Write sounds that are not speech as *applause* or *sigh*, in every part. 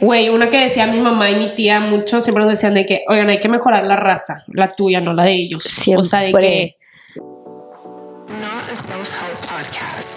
Güey, una que decía mi mamá y mi tía mucho, siempre nos decían de que, oigan, hay que mejorar la raza, la tuya, no la de ellos. O sea, de Siempre. que Not a self-help podcast.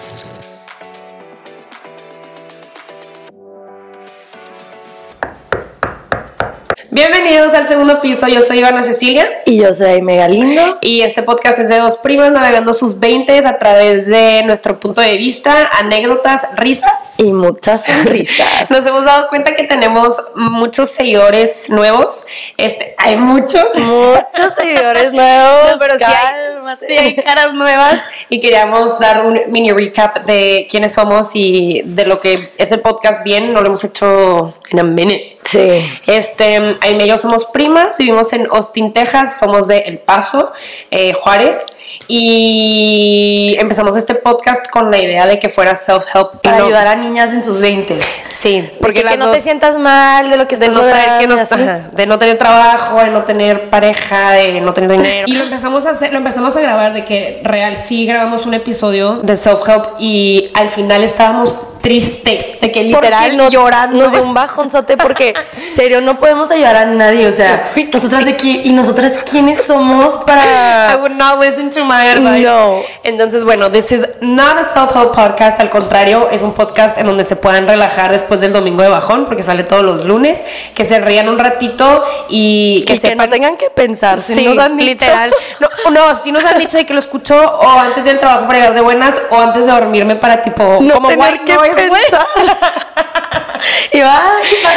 Bienvenidos al segundo piso, yo soy Ivana Cecilia. Y yo soy Mega Lindo. Y este podcast es de dos primas navegando sus 20 a través de nuestro punto de vista, anécdotas, risas. Y muchas sonrisas. *laughs* Nos hemos dado cuenta que tenemos muchos seguidores nuevos. Este, hay muchos. Muchos *laughs* seguidores nuevos. No, pero sí hay, sí hay caras nuevas y queríamos dar un mini recap de quiénes somos y de lo que es el podcast bien. No lo hemos hecho en a minute. Sí. Este, Aime y yo somos primas, vivimos en Austin, Texas, somos de El Paso, eh, Juárez, y empezamos este podcast con la idea de que fuera self-help. Para no- ayudar a niñas en sus 20. Sí, Porque porque que no dos- te sientas mal de lo que de estás no saber que no ajá, de no tener trabajo, de no tener pareja, de no tener dinero. Y lo empezamos a hacer, lo empezamos a grabar de que real sí grabamos un episodio de self help y al final estábamos tristes, de que literal no- llorando. Nos dio un bajonzote porque, *laughs* serio, no podemos ayudar a nadie. O sea, nosotras de aquí, y nosotras, ¿quiénes somos I para.? would not listen to my advice. No. Entonces, bueno, this is not a self-help podcast, al contrario, es un podcast en donde se puedan relajar después del domingo de bajón, porque sale todos los lunes, que se rían un ratito y que Que, que sepan no tengan que pensar. Si Sí, nos han dicho. literal. No, no, sí nos han dicho de que lo escucho o antes del trabajo para llegar de buenas o antes de dormirme para tipo No como tener que güey. pensar. *laughs* y va.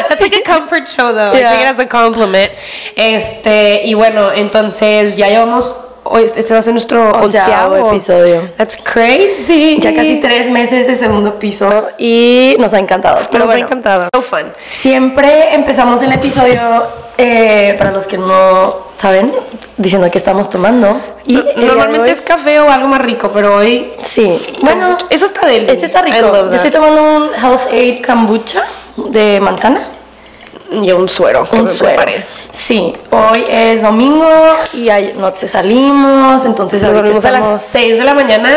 That's like a comfort show though. I Yeah. take it as a compliment. Este, y bueno, entonces ya llevamos hoy este va a ser nuestro Onceavo episodio. That's crazy. Ya casi tres meses de segundo piso y nos ha encantado. Pero nos ha bueno, encantado. So fun. siempre empezamos el episodio, eh, para los que no saben, diciendo que estamos tomando. Y Normalmente es café o algo más rico, pero hoy Sí, bueno, eso está del este está rico. Yo estoy tomando un Health Aid Kombucha de manzana. Y un suero. que Un me suero. preparé. Sí, hoy es domingo y anoche salimos, entonces ahorita a las estamos... 6 de la mañana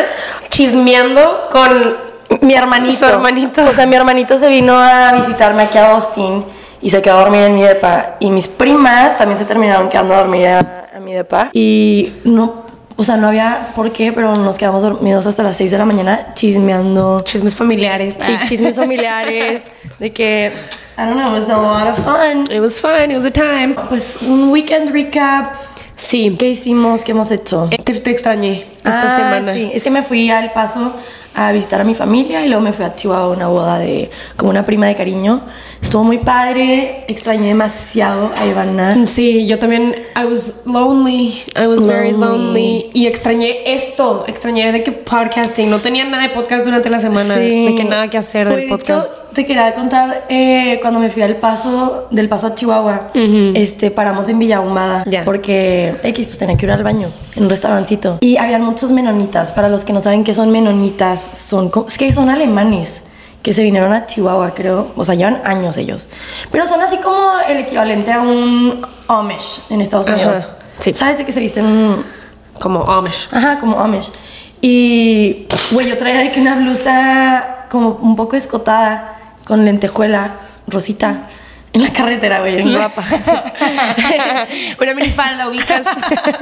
chismeando con Mi hermanito. Su hermanito. O sea, mi hermanito se vino a visitarme aquí a Austin y se quedó a dormir en mi depa. Y mis primas también se terminaron quedando a dormir a, a mi depa. Y no, o sea, no había por qué, pero nos quedamos dormidos hasta las 6 de la mañana chismeando. chismes familiares. Sí, chismes familiares. de que, I don't know, it was a lot of fun. It was fun, it was a time. Pues un weekend recap. Sí. ¿Qué hicimos? ¿Qué hemos hecho? Te, te extrañé esta Ah, semana. Sí, es que me fui al paso a visitar a mi familia y luego me fui a Chihuahua a una boda de como una prima de cariño. Estuvo muy padre, extrañé demasiado a Ivana. Sí, yo también, I was lonely, I was very Lonely. Y extrañé esto, extrañé de que podcasting, no tenía nada de podcast durante la semana, Sí. de que nada que hacer del de podcast. Te quería contar eh, cuando me fui al paso, del paso a Chihuahua, este, paramos en Villa Ahumada Ya. porque X pues tenía que ir al baño en un restaurancito y habían muchos menonitas. Para los que no saben qué son menonitas, son es que son alemanes que se vinieron a Chihuahua, creo, o sea, llevan años ellos, pero son así como el equivalente a un Amish en Estados Ajá, Unidos. sí. ¿Sabes de que se visten Como Amish. Ajá, como Amish. Y, güey, yo traía de que una blusa como un poco escotada, con lentejuela, rosita, en la carretera, güey, en guapa. *laughs* Una minifalda, ubicas.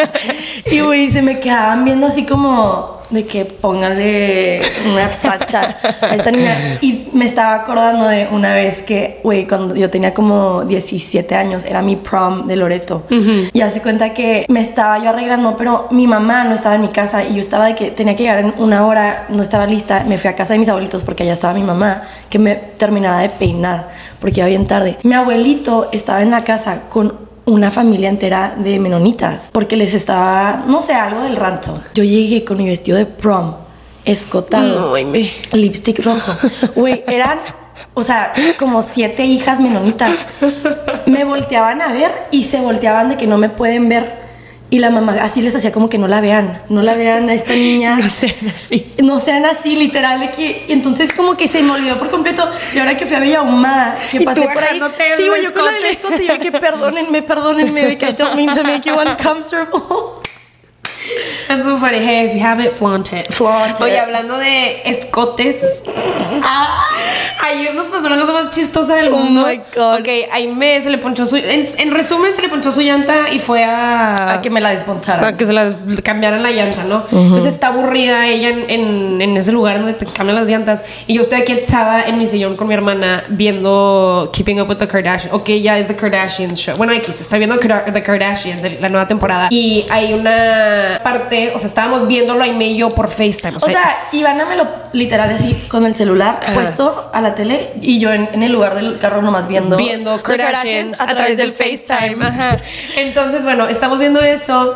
*laughs* y, güey, se me quedaban viendo así como de que póngale una tacha a esta niña. Y me estaba acordando de una vez que, güey, cuando yo tenía como 17 años, era mi prom de Loreto. Y hace cuenta que me estaba yo arreglando, pero mi mamá no estaba en mi casa y yo estaba de que tenía que llegar en una hora, no estaba lista. Me fui a casa de mis abuelitos porque allá estaba mi mamá, que me terminaba de peinar porque iba bien tarde. Mi abuelito estaba en la casa con una familia entera de menonitas porque les estaba, no sé, algo del rancho. Yo llegué con mi vestido de prom, escotado, No, Aime. lipstick rojo. Güey, eran, o sea, como siete hijas menonitas. Me volteaban a ver y se volteaban de que no me pueden ver. Y la mamá así les hacía como que no la vean, no la vean a esta niña. *laughs* No sé, así. No sean así, literal, de que entonces como que se me olvidó por completo. Y ahora que fui a Villa Ahumada, que Y pasé por ahí. el Sí, güey, yo con del escote. escote, yo que perdónenme, perdónenme, de que I don't mean to make you uncomfortable. That's so funny. Hey, if you have it, flaunt it. Flaunt Oye, it. hablando de escotes. Ah. Ayer nos pasó la cosa más chistosa del Oh mundo. my God. Ok, a Aime se le ponchó su. En, en resumen, se le ponchó su llanta y fue a. A que me la desponcharan. Para que se las cambiaran la llanta, ¿no? Entonces está aburrida ella en, en- en ese lugar donde te cambian las llantas. Y yo estoy aquí echada en mi sillón con mi hermana viendo Keeping Up with the Kardashians. Ok, ya es The Kardashians Show. Bueno, X, está viendo The Kardashians, la nueva temporada. Y hay una parte, o sea, estábamos viéndolo Aime y yo por FaceTime. O sea, Ivana me lo literal así con el celular puesto a la tele y yo en, en el lugar del carro nomás viendo viendo Kardashians, a, través del FaceTime. Ajá. Entonces, bueno, estamos viendo eso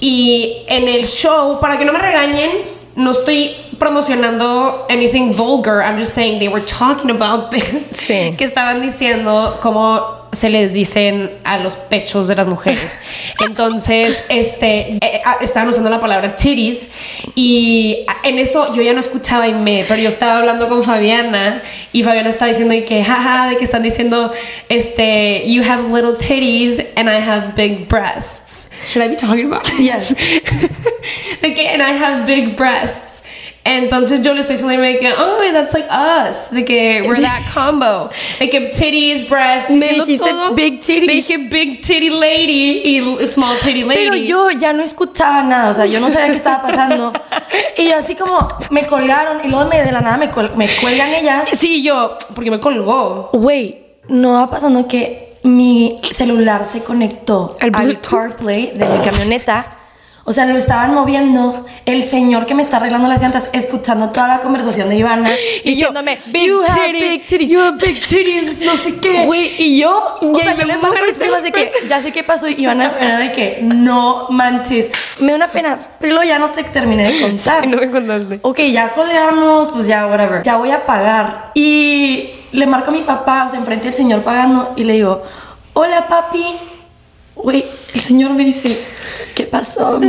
y en el show, para que no me regañen, no estoy promocionando anything vulgar. I'm just saying they were talking about *laughs* this. Sí. Que estaban diciendo cómo se les dicen a los pechos de las mujeres. *laughs* Entonces, este, eh, ah, estaban usando la palabra titties y ah, en eso yo ya no escuchaba y me, pero yo estaba hablando con Fabiana y Fabiana estaba diciendo y que, jaja, de que están diciendo, este, you have little titties and I have big breasts. Should I be talking about? Yes. *laughs* de que, and I have big breasts. Entonces yo le estoy diciendo de que, oh, that's like us. De que we're that combo. De que titties, breasts. Me dijiste todo. big titties. Le dije big titty lady y small titty lady. Pero yo ya no escuchaba nada, o sea, yo no sabía qué estaba pasando. Y así como me colgaron y luego me, de la nada me, cuel- me cuelgan ellas. Sí, yo, porque me colgó. Güey, no va pasando que mi celular se conectó Al. CarPlay de mi camioneta. O sea, lo estaban moviendo. El señor que me está arreglando las llantas, escuchando toda la conversación de Ivana, *gasps* Y yo, diciéndome, big you have titty, big titties. You have big titties, no sé qué. Güey, y yo, o sea, yo le marco a mis primas de que ya sé qué pasó y Ivana era de que no manches. Me da una pena, pero ya no te terminé de contar. *laughs* No me contaste. Ok, ya colgamos, pues ya, whatever. Ya voy a pagar. Y le marco a mi papá, o sea, enfrente del señor pagando, y le digo, hola papi. Güey, el señor me dice, ¿qué pasó? ¡No!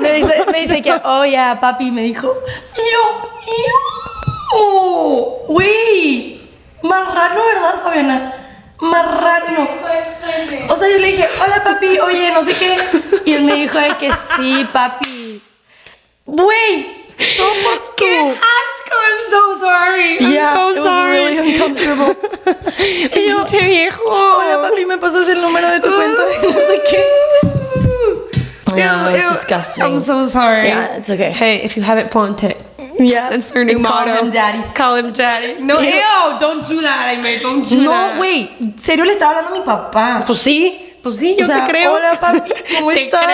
Me dice, me dice que, oh ya, papi, me dijo, yo, yo. Güey, marrano, ¿verdad, Fabiana? Marrano. O sea, yo le dije, hola papi, oye, no sé qué. Y él me dijo de que sí, papi. Güey, por ¡Qué asco! I'm so sorry. I'm Yeah, so it was sorry. really uncomfortable. y yo, te viejo. Hola papi, me pasas el número de tu cuenta de no sé qué. *laughs* Yeah, it's disgusting. I'm so sorry. Yeah, it's okay. Hey, if you have it, flaunt it. Yeah. That's their new And call him daddy. Call him daddy. No, Ew. don't do that, I may, don't do No, that. güey, serio le estaba hablando a mi papá. Pues sí, pues sí, yo O sea, te creo. hola, papi, *laughs* ¿cómo te estás?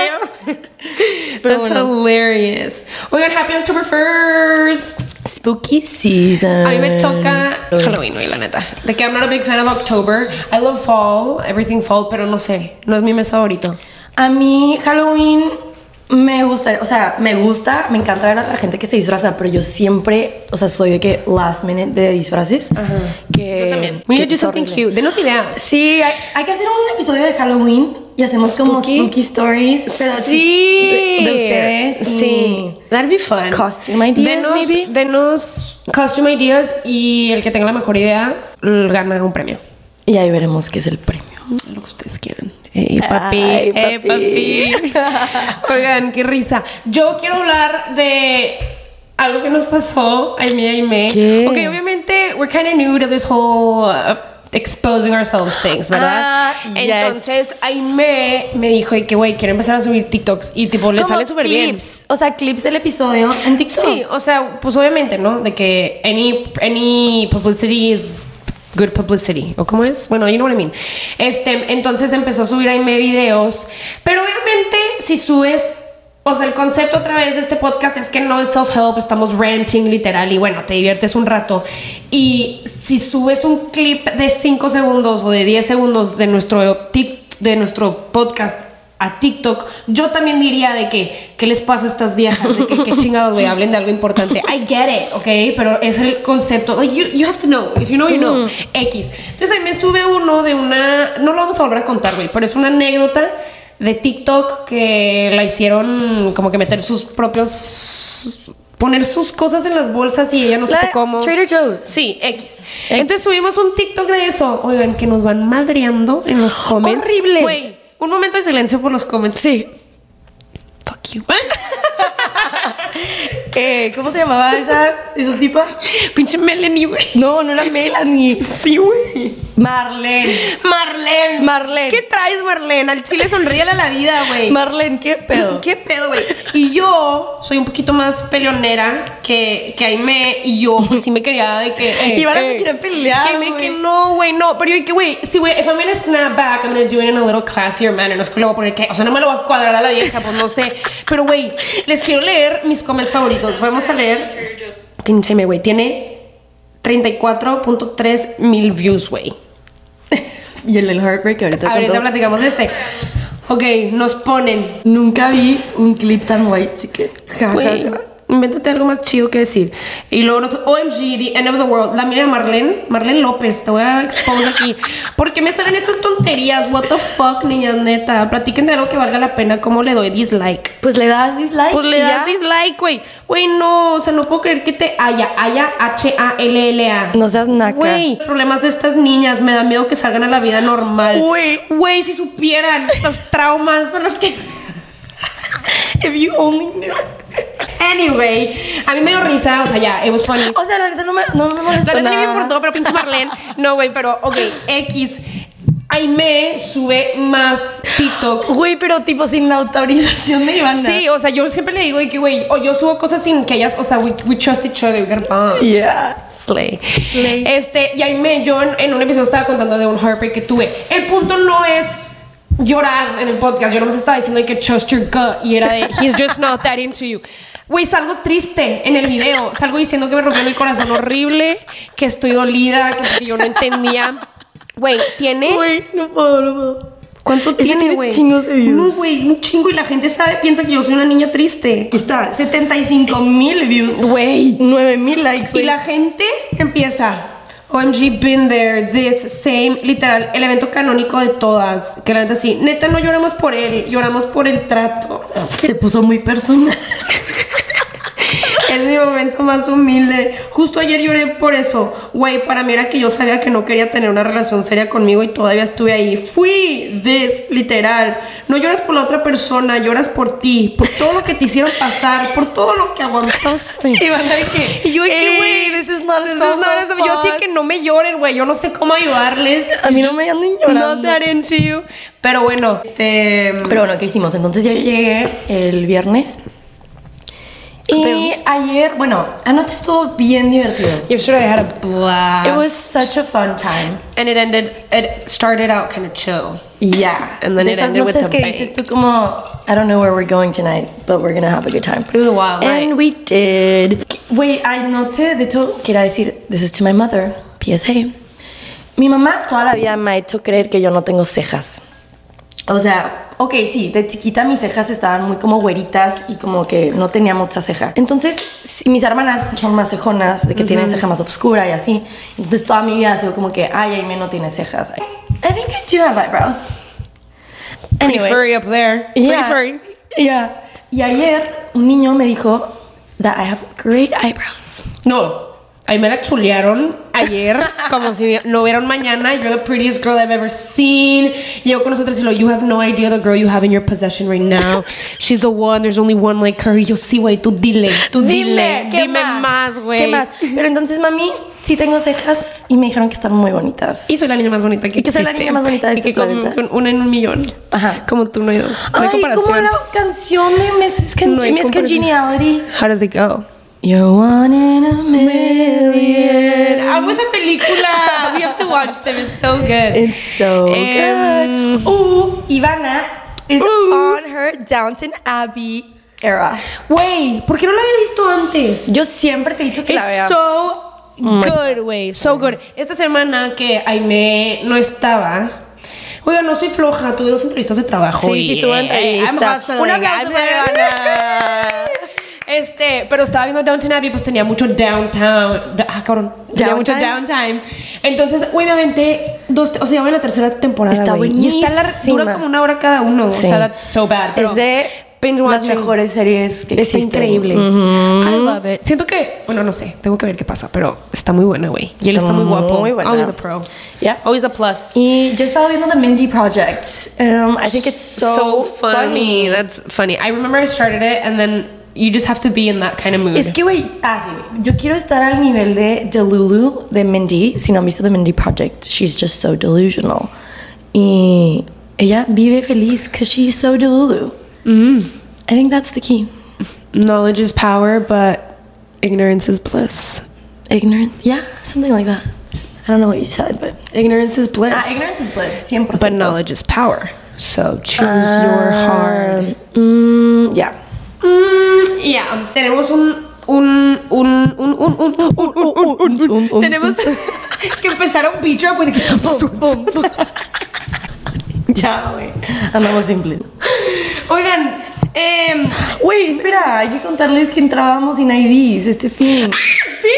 creo. *laughs* Pero That's bueno. hilarious. Oigan, happy October 1st. Spooky season. A mí me choca Halloween, güey, la neta. De que I'm not a big fan of October. I love fall, everything fall, pero no sé, no es mi mes favorito. A mí Halloween me gusta, o sea, me gusta, me encanta ver a la gente que se disfraza, pero yo siempre, o sea, soy de que last minute de disfraces. Que, Yo también. We need to do something cute. Denos ideas. Sí, hay, hay que hacer un episodio de Halloween y hacemos como Spooky. spooky stories, pero Sí. de, de ustedes. Sí. That'd be fun. Costume ideas, denos, maybe? Denos costume ideas y el que tenga la mejor idea gana un premio. Y ahí veremos qué es el premio. Lo que ustedes quieran. Ey, papi. Ay, papi. papi. *laughs* Oigan, qué risa. Yo quiero hablar de algo que nos pasó a mí y me. ¿Qué? Ok, obviamente, we're kind of new to this whole uh, exposing ourselves things, ¿verdad? Ah, yes. Entonces, Aime me dijo que, güey, quiero empezar a subir TikToks y, tipo, le sale súper bien. clips, O sea, clips del episodio en TikTok. Sí, o sea, pues obviamente, ¿no? De que any, any publicity is good publicity. ¿O cómo es? Bueno, you know what I mean. Este, entonces empezó a subir Aime videos. Pero obviamente, si subes. O sea, el concepto a través de este podcast es que no es self-help, estamos ranting literal y bueno, te diviertes un rato. Y si subes un clip de 5 segundos o de 10 segundos de nuestro, tic- de nuestro podcast a TikTok, yo también diría de que, ¿qué les pasa a estas viejas? De que, ¿qué *laughs* chingados, güey? Hablen de algo importante. I get it, ¿ok? Pero es el concepto. Like, you, you have to know. If you know, you know. X. Entonces, ahí me sube uno de una... No lo vamos a volver a contar, güey, pero es una anécdota de TikTok que la hicieron como que meter sus propios... Poner sus cosas en las bolsas y ella no de cómo. Trader Joe's. Sí, X. Entonces subimos un TikTok de eso. Oigan, que nos van madreando en los comments. Horrible. Güey, un momento de silencio por los comments. Sí. Fuck you. *laughs* Eh, ¿Cómo se llamaba esa, esa tipa? Pinche Melanie, güey. No, no era Melanie. Sí, güey. Marlene. Marlene. Marlene. ¿Qué traes, Marlene? Al chile sonríale a la vida, güey. Marlene, ¿qué pedo? ¿Qué pedo, güey? Y yo soy un poquito más peleonera que, que Aime y yo pues sí me quería de que... eh, Ivana se eh. quiere pelear, Aime que no, güey, no. Pero yo que, güey, sí, güey, if I'm gonna snap back, I'm gonna do it in a little classier manner. No es que le voy a poner que... O sea, no me lo voy a cuadrar a la vieja, pues no sé. Pero, güey, les quiero leer mis comments favoritos. Vamos a leer... Pinche Aime, güey, tiene 34.3 mil views, güey. *laughs* Y el del Heartbreak ahorita Ahorita contó. platicamos de este. Ok, nos ponen... Nunca vi un clip tan white, así que... Ja, ja, Güey, ja. Invéntate algo más chido que decir. Y luego, nos- OMG, The End of the World. La mira Marlene, Marlene López, te voy a exponer aquí. ¿Por qué me salen estas tonterías? What the fuck, niñas, neta. Platiquen de algo que valga la pena. ¿Cómo le doy dislike? Pues le das dislike. Pues le das ya. dislike, güey. Güey, no, o sea, no puedo creer que te haya, haya H-A-L-L-A. No seas naca. Güey, problemas de estas niñas, me da miedo que salgan a la vida normal. Güey. Güey, si supieran los traumas por los que If you only knew. Anyway, a mí me dio risa, o sea, ya, it was funny. O sea, la neta no me, no me molestó La neta ni me importó, pero pinche Marlene. No, güey, pero, ok, X. Aime sube más TikToks. Güey, pero tipo sin la autorización de Ivana. Sí, o sea, yo siempre le digo de que, güey, o yo subo cosas sin que ellas, o sea, we, we trust each other, we get bond. Yeah. Slay. Slay. Este, y Aime, yo en, en un episodio estaba contando de un heartbreak que tuve. El punto no es llorar en el podcast, yo nomás estaba diciendo que trust your gut y era de he's just not that into you. Güey, salgo triste en el video, salgo diciendo que me rompió el corazón horrible, que estoy dolida, que yo no entendía. Güey, tiene Güey, no puedo, no puedo. ¿Cuánto tiene, güey? chingos de views. No, güey, un chingo y la gente sabe, piensa que yo soy una niña triste. Aquí está, 75 mil views. Güey. 9 mil likes. Y la gente empieza. OMG, been there, this, same, literal, el evento canónico de todas. Que la neta sí, neta, no lloramos por él, lloramos por el trato. Se puso muy personal. *laughs* Es mi momento más humilde. Justo ayer lloré por eso. Güey, para mí era que yo sabía que no quería tener una relación seria conmigo y todavía estuve ahí. Fui this, literal. No lloras por la otra persona, lloras por ti, por todo lo que te hicieron pasar, por todo lo que aguantaste. Que. Y yo de que, "Ey, güey, this is not this is so not a- Yo sí fun". que no me lloren, güey. Yo no sé cómo ayudarles. A mí no me anden llorando. Not that into you. Pero bueno, este. Pero bueno, ¿qué hicimos? Entonces yo llegué el viernes. Y ayer, bueno, anoche estuvo bien divertido. Yesterday I had a blast. It was such a fun time. and it ended. It started out kind of chill. Yeah. And then De it esas ended with the que bang. dices tú como, I don't know where we're going tonight, but we're gonna have a good time. It was a wild And night. we did. Wait, anoche, de hecho, quiero decir, this is to my mother, PSA. Mi mamá toda la vida me ha hecho creer que yo no tengo cejas. O sea, ok, sí, de chiquita mis cejas estaban muy como güeritas y como que no tenía mucha ceja. Entonces, sí, mis hermanas son más cejonas, de que tienen ceja más oscura y así. Entonces, toda mi vida ha sido como que, ay, Aime no tiene cejas. I think I do have eyebrows. Pretty furry up there. Pretty Yeah. furry. Yeah. Y ayer un niño me dijo that I have great eyebrows. No. Ahí me la chulearon ayer, *laughs* como si no hubiera un mañana. You're the prettiest girl I've ever seen. Llegó con nosotros y lo, you have no idea the girl you have in your possession right now. She's the one, there's only one like her. Y yo, sí, güey, tú dile, tú dile. ¿qué Dime más, güey. ¿Qué más? Pero entonces, mami, sí tengo cejas y me dijeron que están muy bonitas. Y soy la niña más bonita que Y que soy la existe. niña más bonita de Y este que con- planeta. con una en un millón. Ajá. Como tú no hay dos. No hay Ay, comparación. como la canción de Mrs. Con No hay Miss comparación. Congeniality. How does it go? You're one in a million. Amo esa película. We have to watch them. It's so good. It's so Em, good. Ooh, Ivana is Ooh. on her Downton Abbey era. Güey, ¿por qué no la había visto antes? Yo siempre te he dicho que la It's veas. so good, güey. So good. Esta semana que Aime no estaba. Oiga, no soy floja, tuve dos entrevistas de trabajo. Sí, y, sí, tuvo eh, I'm entrevista. hustling, Un aplauso I'm- para Ivana. Este, pero estaba viendo Downton Abbey, pues tenía mucho downtown. Ah, cabrón. Tenía mucho Downtime. Entonces, obviamente, dos, o sea, ya voy en la tercera temporada. Está güey. Y está buenísima. dura como una hora cada uno. Sí. O sea, that's so bad. pero Es de las mejores series que existen. increíble. Ujú. I love it. Siento que, bueno, no sé, tengo que ver qué pasa, pero está muy buena, güey. Y él Está está muy guapo. muy buena. Always a pro. Yeah. Always a plus. Y yo estaba viendo The Mindy Project. Um, I think it's so, funny. That's funny. I remember I started it and then you just have to be in that kind of mood. Es que, güey, ah, sí, güey. Yo quiero estar al nivel de Delulu de Mindy. Si no han visto The Mindy Project, she's just so delusional. Y ella vive feliz because she's so Delulu. Mm. I think that's the key. Knowledge is power, but ignorance is bliss. Ignorance? Yeah, something like that. I don't know what you said, but. Ignorance is bliss. Ah, ignorance is bliss, 100%. But knowledge is power. So choose your heart. Mm, yeah. Mm, yeah. Tenemos un un un un un un un un un un un tenemos que empezar un drop with Ya, güey. Andamos simple. Oigan, eh, Güey, espera, hay que contarles que entrábamos sin IDs este fin. sí,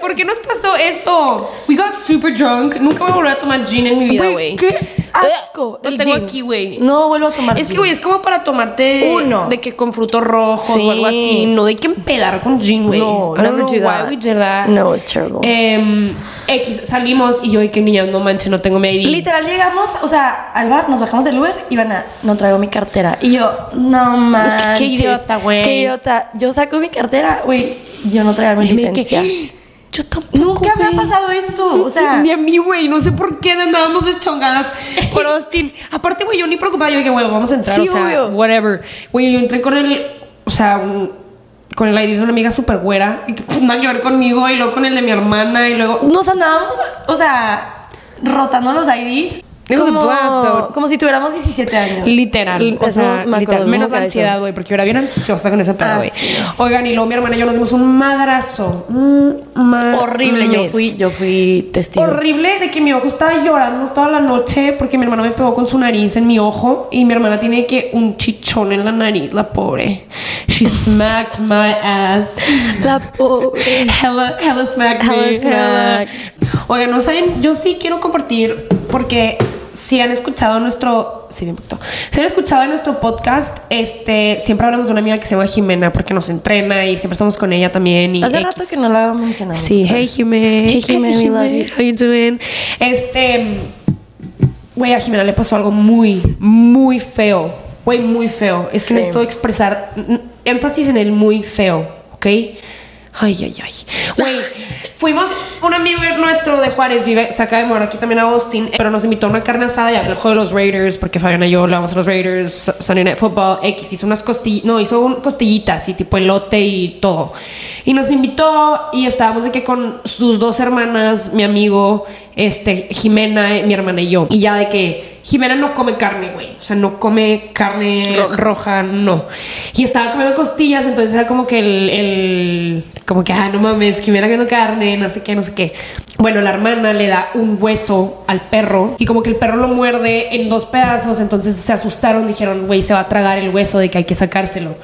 ¿por qué nos pasó eso? We got super drunk. Nunca voy a volver a tomar gin en mi vida, güey. qué asco. Lo el tengo gin. aquí, güey. No vuelvo a tomar Es que, gin. güey, es como para tomarte Uno. de que con frutos rojos Sí. o algo así. No de que empedar con gin, güey. No, I don't never know do why that. we did that. No, it's terrible. Em, X, salimos y yo, y que niña, no manches, no tengo mi ID. Literal llegamos, o sea, al bar, nos bajamos del Uber y van a, no traigo mi cartera. Y yo, no manches. Qué idiota, güey. Qué idiota. Yo saco mi cartera, güey, yo no traigo mi de que, licencia. *gasps* *laughs* Yo tampoco. Nunca me ha pasado esto, o sea. Ni a mí, güey, no sé por qué andábamos deschongadas *laughs* por Austin. Aparte, güey, yo ni preocupada, yo dije, güey, vamos a entrar, Sí, o sea, obvio. whatever. Güey, yo entré con el, o sea, un- con el ID de una amiga súper güera, y que pues, nada que ver conmigo, y luego con el de mi hermana, y luego... Nos andábamos, o sea, rotando los IDs. Como, como si tuviéramos 17 años. Literal, L- o sea, me literal, menos la ansiedad, güey, porque yo era bien ansiosa con ese pedo, Ah, güey. sí. Oigan, y luego mi hermana y yo nos dimos un madrazo. Un Horrible, yo fui, yo fui testigo. Horrible de que mi ojo estaba llorando toda la noche porque mi hermano me pegó con su nariz en mi ojo y mi hermana tiene que un chichón en la nariz, la pobre. She smacked my ass. La pobre. Hella, hella smacked Hella me. smacked. Oigan, no saben, yo sí quiero compartir porque si han escuchado nuestro, sí, bien poquito. Si han escuchado nuestro podcast, este, siempre hablamos de una amiga que se llama Jimena porque nos entrena y siempre estamos con ella también y Hace X. rato que no la mencionamos. Sí, hey Jimé. Hey, Jimé, we love you. How you doing? Este, güey, a Jimena le pasó algo muy, muy feo. Güey, muy feo. Es que Sí. necesito expresar énfasis en el muy feo, ¿ok? Ay, ay, ay. Güey, fuimos, un amigo nuestro de Juárez vive, se acaba de morar aquí también a Austin, pero nos invitó a una carne asada y a ver el juego de los Raiders, porque Fabián y yo le vamos a los Raiders, Sunday Night Football, X, hizo unas costillitas, no, hizo un, costillitas y tipo elote y todo. Y nos invitó y estábamos de que con sus dos hermanas, mi amigo, este, Jimena, mi hermana y yo. Y ya de que Jimena no come carne, güey. O sea, no come carne Roja. roja, no. Y estaba comiendo costillas, entonces era como que el, el- como que, ah, no mames, Jimena comiendo carne, no sé qué, no sé qué. Bueno, la hermana le da un hueso al perro y como que el perro lo muerde en dos pedazos, entonces se asustaron, dijeron, güey, se va a tragar el hueso de que hay que sacárselo.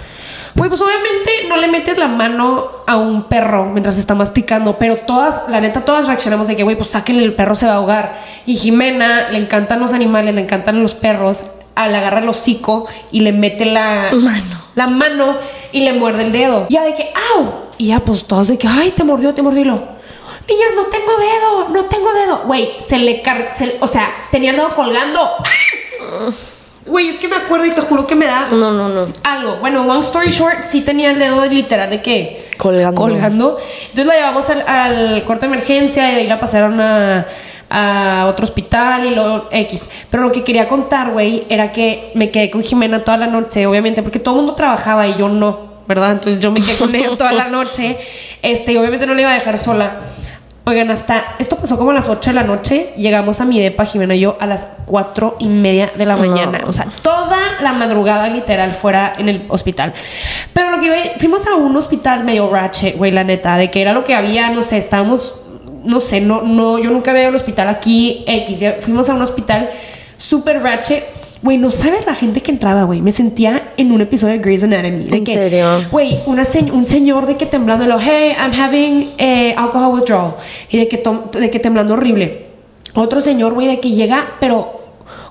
Güey, pues obviamente no le metes la mano a un perro mientras está masticando, pero todas, la neta, todas reaccionamos de que, güey, pues sáquenle, el perro se va a ahogar. Y Jimena le encantan los animales, le encantan los perros, al agarra el hocico y le mete la Mano. la mano y le muerde el dedo. Ya de que, ¡au! Y ya, pues todos de que, ¡ay, te mordió, te mordió! Y lo, niñas, no tengo dedo, no tengo dedo. Güey, se le car... se- o sea, tenía el dedo colgando. ¡Ah! Güey, es que me acuerdo y te juro que me da No, no, no. algo. Bueno, long story short, sí tenía el dedo literal de que Colgando. colgando. Entonces la llevamos al, al corte de emergencia y de ahí la pasaron a, a otro hospital y luego X. Pero lo que quería contar, güey, era que me quedé con Jimena toda la noche, obviamente, porque todo el mundo trabajaba y yo no, ¿verdad? Entonces yo me quedé con ella toda la *laughs* noche. Este, y obviamente no la iba a dejar sola. Oigan, hasta esto pasó como a las 8 de la noche. Llegamos a mi depa, Jimena y yo, a las 4 y media de la No. mañana. O sea, toda la madrugada literal fuera en el hospital. Pero lo que iba- fuimos a un hospital medio ratchet, güey, la neta, de que era lo que había, no sé, estábamos, no sé, no, no, yo nunca había ido al hospital aquí, X, fuimos a un hospital súper ratchet. Güey, no sabes la gente que entraba, güey. Me sentía en un episodio de Grey's Anatomy. De ¿En que, serio? Güey, se- un señor de que temblando, lo, hey, I'm having eh, alcohol withdrawal. Y de que, de que temblando horrible. Otro señor, güey, de que llega, pero,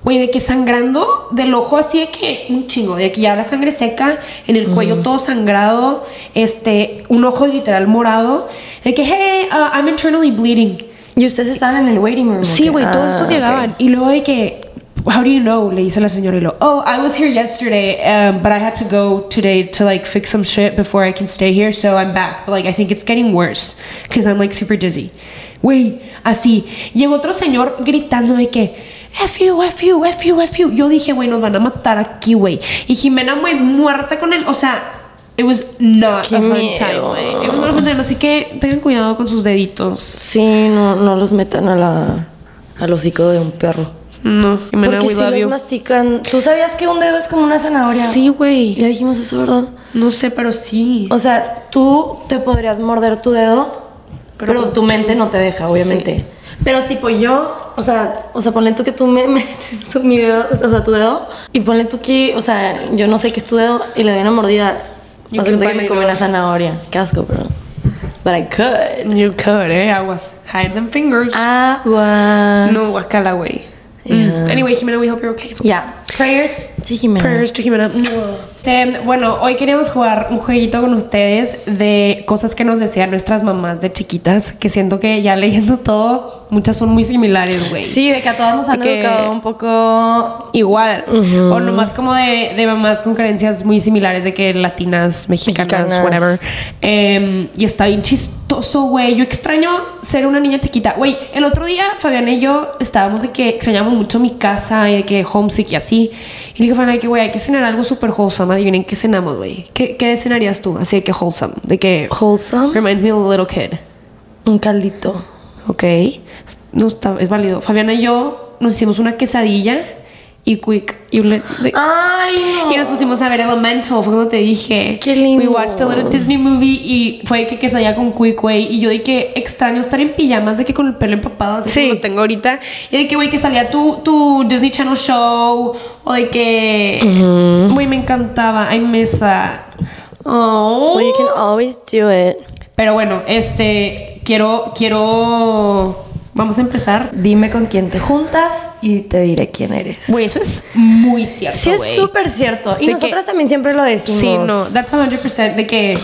güey, de que sangrando del ojo así de que un chingo, de que ya la sangre seca, en el cuello todo sangrado, este, un ojo literal morado. De que, hey, uh, I'm internally bleeding. Y ustedes estaban en el waiting room. Sí, ¿o güey, qué? todos Ah, estos ok. llegaban. Y luego de que how do you know? Le dice la señora y lo, oh, I was here yesterday, um, but I had to go today to like fix some shit before I can stay here, so I'm back. But like, I think it's getting worse because I'm like super dizzy. Güey, así. Llegó otro señor gritando de que, F you, F you, F you, F you. Yo dije, güey, nos van a matar aquí, güey. Y Jimena, muy muerta con él. O sea, it was not Qué a fun miedo. time, güey. It was not a fun time. Así que tengan cuidado con sus deditos. Sí, no, no los metan a la, al hocico de un perro. No, Jimena, Porque we si love los you. mastican. ¿Tú sabías que un dedo es como una zanahoria? Sí, güey. Ya dijimos eso, ¿verdad? No sé, pero sí. O sea, tú te podrías morder tu dedo, pero, tu mente no te deja, obviamente. Pero tipo yo, o sea, o sea, ponle tú que tú me *laughs* metes tu, mi dedo, o sea, tu dedo, y ponle tú que, o sea, yo no sé qué es tu dedo, y le doy una mordida. You O sea, can que me off. una zanahoria. Qué asco, pero. But I could. You could, eh, aguas. Hide them fingers. Aguas. No, guacala, güey. Yeah. Mm. Anyway, Jimena, we hope you're okay. Ya. Prayers to Jimena. Prayers to Jimena. Este, bueno, hoy queríamos jugar un jueguito con ustedes de cosas que nos decían nuestras mamás de chiquitas, que siento que ya leyendo todo, muchas son muy similares, güey. Sí, de que a todas nos han que- educado un poco. Igual. O nomás como de, de mamás con creencias muy similares de que latinas, mexicanas, Mexicanas. whatever. Em, y está bien chistoso, güey. Yo extraño ser una niña chiquita. Güey, el otro día Fabián y yo estábamos de que extrañamos mucho mi casa y de que homesick y así. Y le dije a Fabián que, güey, hay que cenar algo súper wholesome. Adivinen qué cenamos, güey. ¿Qué, ¿Qué cenarías tú? Así de que wholesome. De que... Wholesome. Reminds me of a little kid. Un caldito. Ok. No está, es válido. Fabiana y yo nos hicimos una quesadilla y quick. Y, un le- de- Ay, no. y nos pusimos a ver Elemental, fue como te dije. Qué lindo. We watched a little Disney movie y fue que quesadilla con quick, güey. Y yo de que extraño estar en pijamas, de que con el pelo empapado, así Sí. como lo tengo ahorita. Y de que, güey, que salía tu, tu Disney Channel show. O de que, güey, me encantaba. Ay, mesa. Oh. Well, you can always do it. Pero bueno, este, quiero, quiero, vamos a empezar. Dime con quién te juntas y te diré quién eres. Güey, eso es *laughs* muy cierto, Sí, es súper cierto. Y De nosotras que- también siempre lo decimos. Sí, no, that's 100% de que...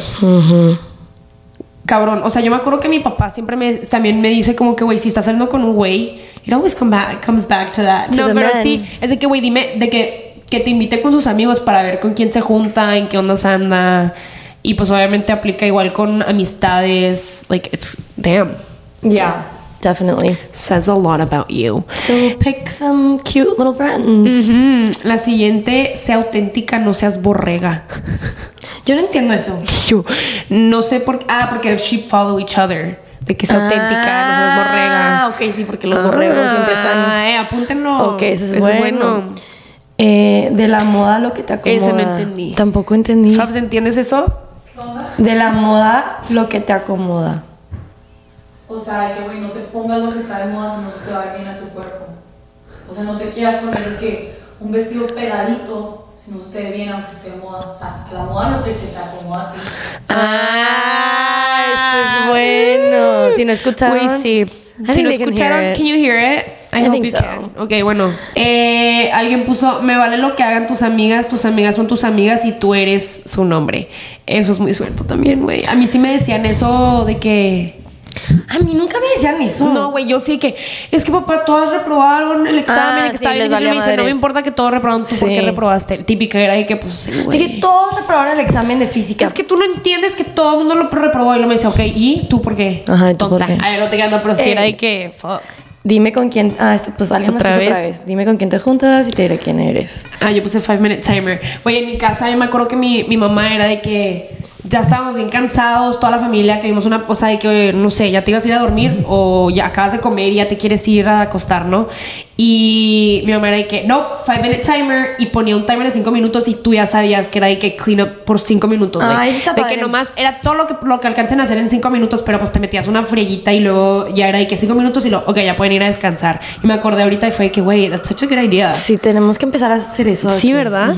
Cabrón, o sea, yo me acuerdo que mi papá siempre me, también me dice como que, güey, si estás saliendo con un güey, it always come back, comes back to that. To no, pero man. sí, es de que, güey, dime, de que, que te invite con sus amigos para ver con quién se junta, en qué ondas anda. Y pues obviamente aplica igual con amistades. Like, it's, damn, Yeah, definitely. says a lot about you. So pick some cute little friends. Ujú. La siguiente, sea auténtica, no seas borrega. Yo no entiendo esto. *laughs* Yo no sé por qué. Ah, porque sheep follow each other. De que sea auténtica, no seas borrega. Ah, ok, sí, porque los borregos siempre están. Ah, eh, apúntenlo. Ok, ese es bueno. bueno. Eh, de la moda lo que te acomoda. Ese no entendí. Tampoco entendí. Fabs, ¿entiendes eso? De la moda lo que te acomoda. O sea, que güey, no te pongas lo que está de moda si no se te va bien a tu cuerpo. O sea, no te quieras poner que un vestido pegadito si no se te ve bien aunque esté de moda. O sea, a la moda lo que se te acomoda. Ah, eso es bueno. Si no escucharon. Uy, sí. I Si no can escucharon, hear it. can you hear it? I, I hope think you so. can. Ok, bueno. Eh, alguien puso, me vale lo que hagan tus amigas, tus amigas son tus amigas y tú eres su nombre. Eso es muy cierto también, güey. A mí sí me decían eso de que... A mí nunca me decían eso. No, güey, yo sí que... Es que papá, todas reprobaron el examen Ah, que sí, bien difícil. Me dice, no me importa que todos reprobaron, tú por Sí. qué reprobaste. Típica era de que, pues, sí, De güey. que todos reprobaron el examen de física. Es que tú no entiendes que todo el mundo lo reprobó y lo me dice, ok, ¿y tú por qué? Ajá, ¿y tú por Tonta. qué? A ver, no te quedando, pero sí era de que, fuck. Dime con quién. Ah, este, pues alguien ¿Otra vez? otra vez. Dime con quién te juntas y te diré quién eres. Ah, yo puse five minute timer. Oye, en mi casa yo me acuerdo que mi, mi mamá era de que ya estábamos bien cansados, toda la familia, que vimos una cosa de que, no sé, ya te ibas a ir a dormir o ya acabas de comer y ya te quieres ir a acostar, ¿no? Y mi mamá era de que, no, five minute timer y ponía un timer de cinco minutos y tú ya sabías que era de que clean up por cinco minutos. güey. Ah, eso está de padre. que nomás era todo lo que, lo que alcancen a hacer en cinco minutos, pero pues te metías una frieguita y luego ya era de que cinco minutos y luego, ok, ya pueden ir a descansar. Y me acordé ahorita y fue de que, güey, that's such a good idea. Sí, tenemos que empezar a hacer eso. Sí, aquí. ¿verdad?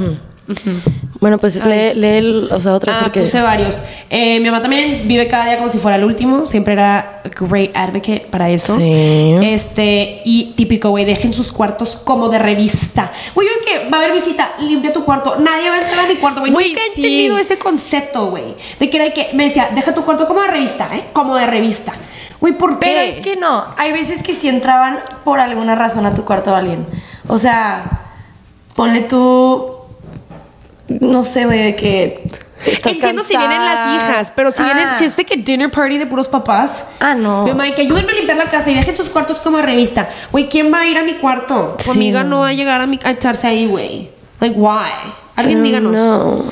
Bueno, pues lee, lee o sea, otras Ah, porque. puse varios. Eh, mi mamá también vive cada día como si fuera el último. Siempre era great advocate para eso. Sí. Este, y típico, güey, dejen sus cuartos como de revista. Güey, yo que va a haber visita, limpia tu cuarto. Nadie va a entrar a mi cuarto, güey. Nunca he sí. entendido ese concepto, güey. De que era de que me decía, deja tu cuarto como de revista, ¿eh? Como de revista. Güey, ¿por qué? Pero es que no, hay veces que sí entraban por alguna razón a tu cuarto alguien. O O sea, ponle tú. No sé, güey, de que. estás Entiendo si vienen las cansada. hijas, pero si vienen, Ah. si es de que dinner party de puros papás. Ah, no. Mi mamá, que ayúdenme a limpiar la casa y dejen sus cuartos como revista. Güey, ¿quién va a ir a mi cuarto? Tu Sí, amiga no. no va a llegar a, mi, a echarse ahí, güey. Like, why? Alguien díganos. no.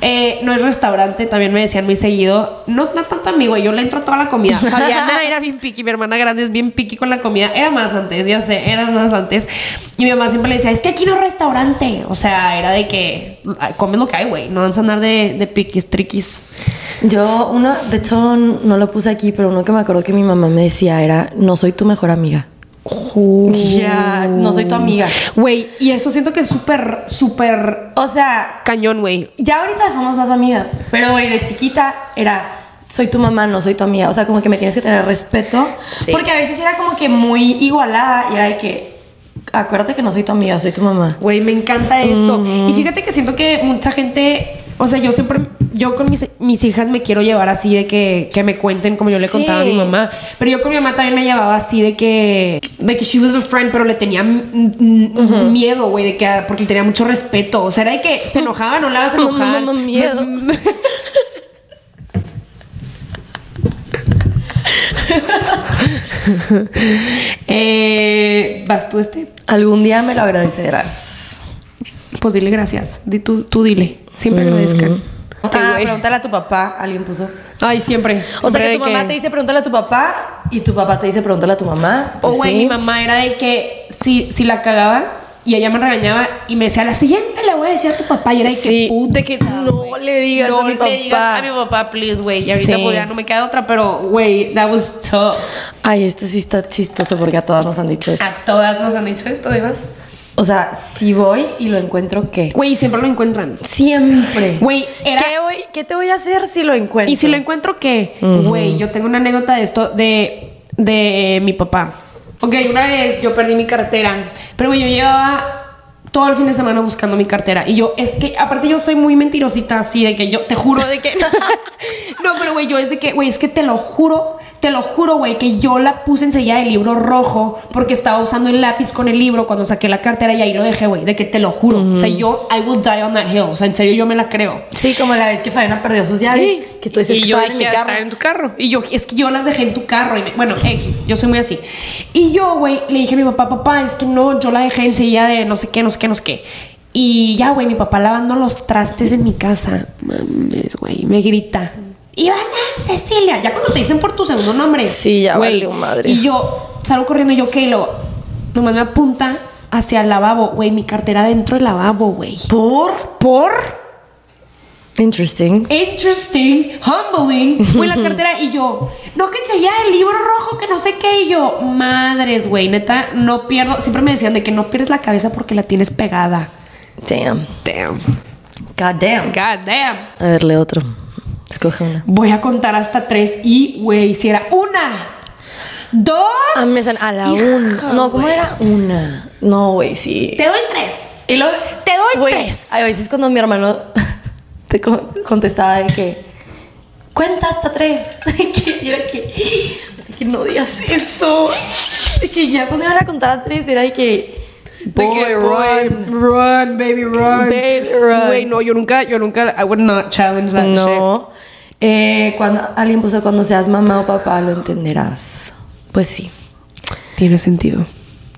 Eh, no es restaurante, también me decían muy seguido. No, no tanto a mí, güey. Yo le entro a toda la comida. Fabiana *laughs* era bien picky, mi hermana grande es bien picky con la comida. Era más antes, ya sé, era más antes. Y mi mamá siempre le decía, es que aquí no es restaurante. O sea, era de que "Ay, comes lo que hay, güey. No vas a andar de, de piquis, triquis. Yo, uno, de hecho, no lo puse aquí, pero uno que me acuerdo que mi mamá me decía era: No soy tu mejor amiga. Ya, no soy tu amiga. Güey, y esto siento que es súper, súper O sea, cañón, güey. ya ahorita somos más amigas, pero güey, de chiquita era soy tu mamá, no soy tu amiga. O sea, como que me tienes que tener respeto. Sí. Porque a veces era como que muy igualada y era de que acuérdate que no soy tu amiga, soy tu mamá. Güey, me encanta esto. Y fíjate que siento que mucha gente, o sea, yo siempre, yo con mis, mis hijas me quiero llevar así de que, que me cuenten como yo le Sí. contaba a mi mamá. Pero yo con mi mamá también me llevaba así de que, de que she was a friend, pero le tenía miedo, güey, de que, porque le tenía mucho respeto. O sea, era de que se enojaba, no la vas a No, *laughs* no, enojar. no, no, miedo. *laughs* eh, ¿Vas tú este? Algún día me lo agradecerás. Pues dile gracias. Di tú, tú dile. Siempre agradezcan. Ah, Sí, güey. pregúntale a tu papá, alguien puso. Ay, siempre. O sea, que tu mamá te dice pregúntale a tu papá y tu papá te dice pregúntale a tu mamá. O Pues güey, sí. mi mamá era de que si, si la cagaba y ella me regañaba y me decía, la siguiente le voy a decir a tu papá. Y era de que Sí, puta. de que no le digas no a mi le papá. digas a mi papá, please, güey. Y ahorita Sí. pues ya no me queda otra, pero güey, that was tough. Ay, este sí está chistoso porque a todas nos han dicho eso. A todas nos han dicho esto, además. O sea, si voy y lo encuentro, ¿qué? Güey, siempre lo encuentran. Siempre. Güey, era. ¿Qué, voy, ¿Qué te voy a hacer si lo encuentro? Y si lo encuentro, ¿qué? Güey, yo tengo una anécdota de esto de, de mi papá. Ok, una vez yo perdí mi cartera, pero güey, yo llevaba todo el fin de semana buscando mi cartera. Y yo, es que, aparte yo soy muy mentirosita así, de que yo, te juro de que... *laughs* *laughs* no, pero güey, yo es de que, güey, es que te lo juro, te lo juro, güey, que yo la puse enseguida del libro rojo porque estaba usando el lápiz con el libro cuando saqué la cartera y ahí lo dejé, güey, de que te lo juro. O sea, yo, I will die on that hill. O sea, en serio, yo me la creo. Sí, como la vez que Fabiana perdió sus llaves. Que tú dices y que yo estaban en mi dije, carro. "Están en tu carro. Y yo, es que yo las dejé en tu carro. Y me- bueno, X, yo soy muy así. Y yo, güey, le dije a mi papá, papá, es que no, yo la dejé enseguida de no sé qué, no sé qué, no sé qué. Y ya, güey, mi papá lavando los trastes en mi casa. Mames, güey, me grita. Ivana, Cecilia, ya cuando te dicen por tu segundo nombre. Sí, ya güey. valió madres. Y yo salgo corriendo, y yo. Y luego, nomás me apunta hacia el lavabo, güey, mi cartera dentro del lavabo, güey. ¿Por? ¿Por? Interesting. interesting, humbling, güey, la *laughs* cartera y yo, no, que enseguida el libro rojo, que no sé qué, y yo, madres, güey, neta, no pierdo, siempre me decían de que no pierdes la cabeza porque la tienes pegada. Damn. Damn, God damn. god damn. A ver, lee otro. Escoge una. Voy a contar hasta tres y, güey, si era una, dos. A mí me salen a la una. No, ¿cómo güey. era? Una. No, güey, sí. Te doy tres. Y luego, Te doy güey, tres. A veces cuando mi hermano *laughs* te co- contestaba de que cuenta hasta tres. *laughs* De que, y era que, de que no digas eso. De que ya cuando iban a contar a tres era de que boy, que, run. run, baby, run. Baby, run. Güey, no, yo nunca, yo nunca, I would not challenge that shit. No. Eh, cuando alguien puso cuando seas mamá o papá lo entenderás. Pues sí. Tiene sentido.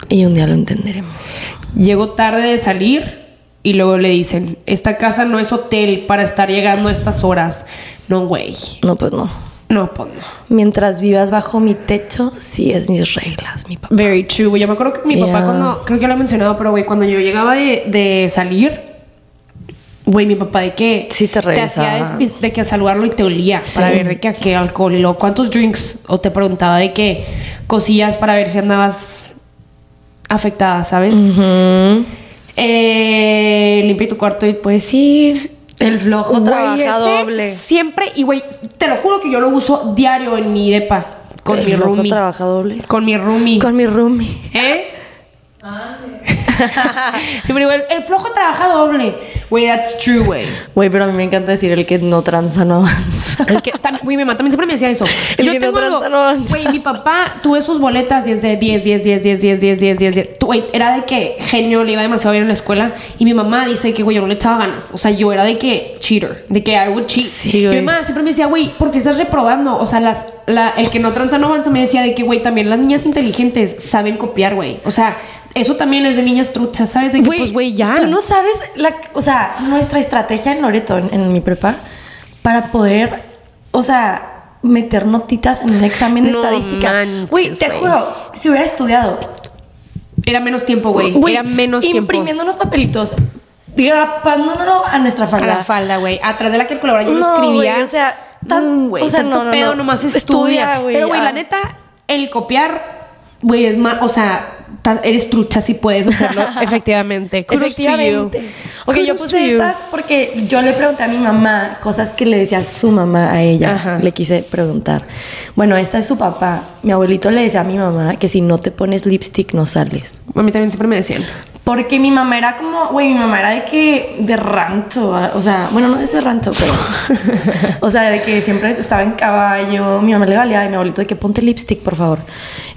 Y un día lo entenderemos. Llego tarde de salir y luego le dicen, esta casa no es hotel para estar llegando a estas horas. No, güey. No, pues no. No, pues no. Mientras vivas bajo mi techo, sí es mis reglas, mi papá. Very true. güey. Yo me acuerdo que mi papá cuando, creo que lo he mencionado, pero güey, cuando yo llegaba de, de salir, güey, mi papá de que Sí te hacía revisaba. despis- de que saludarlo y te olía Sí. para ver de que a qué alcohol y luego cuántos drinks o te preguntaba de qué cosillas para ver si andabas afectada, ¿sabes? Eh, limpia tu cuarto y puedes ir. El flojo trabaja doble. Siempre, y güey, te lo juro que yo lo uso diario en mi depa. Con El mi flojo roomie. trabaja doble. Con mi roomie. Con mi roomie. ¿Eh? *laughs* Siempre digo, el, el flojo trabaja doble. Güey, that's true, güey. Güey, pero a mí me encanta decir el que no tranza no avanza. El que, güey, mi mamá también siempre me decía eso. El Yo que no tengo algo. tranza no avanza. Güey, mi papá tuve sus boletas y es de 10, 10, 10, 10, 10, 10, 10, 10, 10. Güey, era de que genio, le iba demasiado bien en la escuela. Y mi mamá dice que, güey, yo no le echaba ganas. O sea, yo era de que cheater, de que I would cheat. Sí, mi mamá siempre me decía, güey, ¿por qué estás reprobando? O sea, las, la- el que no tranza no avanza me decía de que, güey, también las niñas inteligentes saben copiar, güey. O sea, eso también es de niñas truchas, ¿sabes? De que, pues, güey, ya. Tú no sabes, la, o sea, nuestra estrategia en Loreto, en, en mi prepa, para poder, o sea, meter notitas en un examen de No estadística. Güey, te juro, si hubiera estudiado, Era menos tiempo, güey. Era menos tiempo. imprimiendo unos papelitos, grapándolo a nuestra A falda. la falda, güey. Atrás de la calculadora yo lo No, escribía. güey, o sea, tan- Mm, güey, o sea, tanto no, no, pedo, no. nomás estudia. Pero, güey, ah. la neta, el copiar, güey, es más, o sea, eres trucha si puedes hacerlo *laughs* efectivamente. Efectivamente. Ok, yo puse estas porque yo le pregunté a mi mamá cosas que le decía su mamá a ella. Ajá. Le quise preguntar. Bueno, esta es su papá. Mi abuelito le decía a mi mamá que si no te pones lipstick no sales. A mí también siempre me decían. Porque mi mamá era como, güey, mi mamá era de que de rancho, ah, o sea, bueno, no es de rancho, pero, *laughs* o sea, de que siempre estaba en caballo, mi mamá le valía, y mi abuelito de que ponte lipstick, por favor.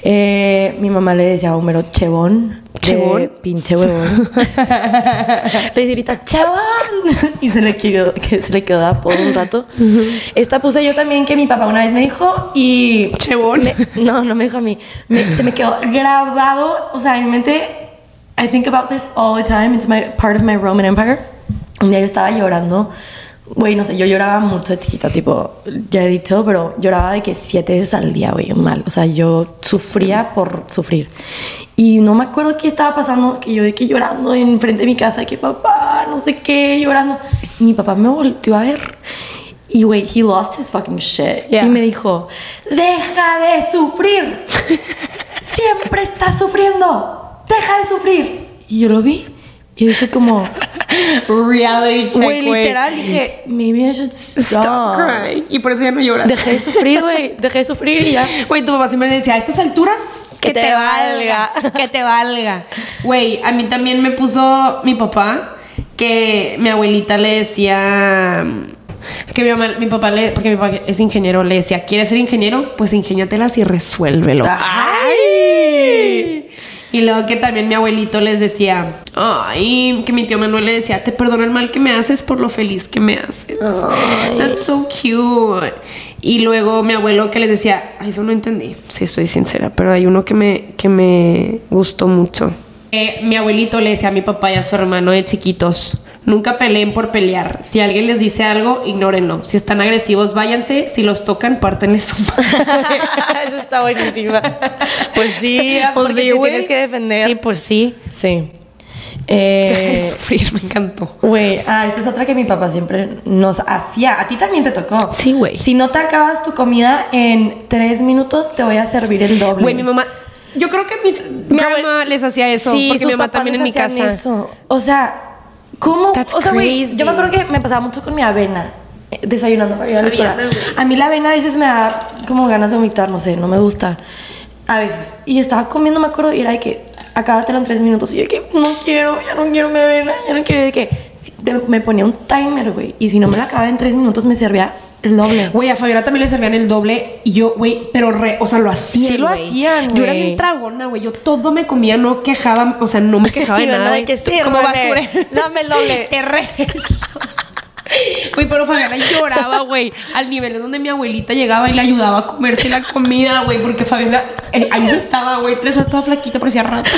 Eh, mi mamá le decía a Homero, chevón, de ¿Chevón? pinche huevón. *laughs* le decía ahorita, chevón, y se le quedó, que se le quedó apodo un rato. Esta puse yo también que mi papá una vez me dijo y... Chevón. me- no, no me dijo a mí. Me- se me quedó grabado, o sea, en mi mente. I think about this all the time. It's my part of my Roman Empire. Un día yo estaba llorando. Güey, no sé, yo lloraba mucho de chiquita, tipo, ya he dicho, pero lloraba de que siete veces al día, güey, mal. O sea, yo sufría por sufrir. Y no me acuerdo qué estaba pasando, que yo de que llorando enfrente de mi casa, que papá, no sé qué, llorando. Y mi papá me volteó a ver. Y, güey, he lost his fucking shit. Yeah. Y me dijo, deja de sufrir. *laughs* Siempre estás sufriendo. Deja de sufrir. Y yo lo vi. Y dije como, Reality check, güey, literal, dije, maybe I should stop. Stop crying. Y por eso ya no lloras. Dejé de sufrir, güey. Dejé de sufrir y ya. *laughs* Güey, tu papá siempre decía, a estas alturas, Que te valga". Que te valga. Güey, a mí también me puso mi papá que mi abuelita le decía... Que mi, mamá, mi papá, le, porque mi papá es ingeniero, le decía, ¿quieres ser ingeniero? Pues ingéniatelas y resuélvelo. ¡Ay! Y luego que también mi abuelito les decía, ay, que mi tío Manuel le decía, te perdono el mal que me haces por lo feliz que me haces. That's so cute. Y luego mi abuelo que les decía, ay, eso no entendí, si estoy sincera, pero hay uno que me, que me gustó mucho. Eh, mi abuelito le decía a mi papá y a su hermano de chiquitos, nunca peleen por pelear. Si alguien les dice algo, ignórenlo. Si están agresivos, váyanse. Si los tocan, pártenle *laughs* su madre. Eso está buenísima. Pues sí, Pues porque sí, te tienes que defender. Sí, pues sí. Sí. Deja de Eh, sufrir, me encantó. Güey, ah, esta es otra que mi papá siempre nos hacía. A ti también te tocó. Sí, güey. Si no te acabas tu comida en tres minutos, te voy a servir el doble. Güey, mi mamá. Yo creo que mis Mi mamá les hacía eso. Sí, porque mi mamá también en mi casa. eso. O sea, ¿cómo? That's o sea, güey, yo me acuerdo que me pasaba mucho con mi avena. eh, Desayunando para ir a la escuela. A mí la avena a veces me da como ganas de vomitar, no sé, no me gusta. A veces. Y estaba comiendo, me acuerdo, y era de que acábatelo en tres minutos. Y yo de que no quiero, ya no quiero mi avena, ya no quiero. Y de que me ponía un timer, güey. Y si no me la acababa en tres minutos, me servía el doble. Güey, a Fabiola también le servían el doble y yo, güey, pero re, o sea, lo hacían. Sí lo güey. hacían, Yo era bien tragona, güey. Yo todo me comía, no quejaba, o sea, no me *laughs* quejaba de nada. güey. que sí, como basura. dame el doble. *laughs* Te re. *laughs* Güey, pero Fabiola lloraba, güey, al nivel en donde mi abuelita llegaba y le ayudaba a comerse la comida, güey, porque Fabiola eh, ahí estaba, güey, tres horas toda flaquita, parecía rata.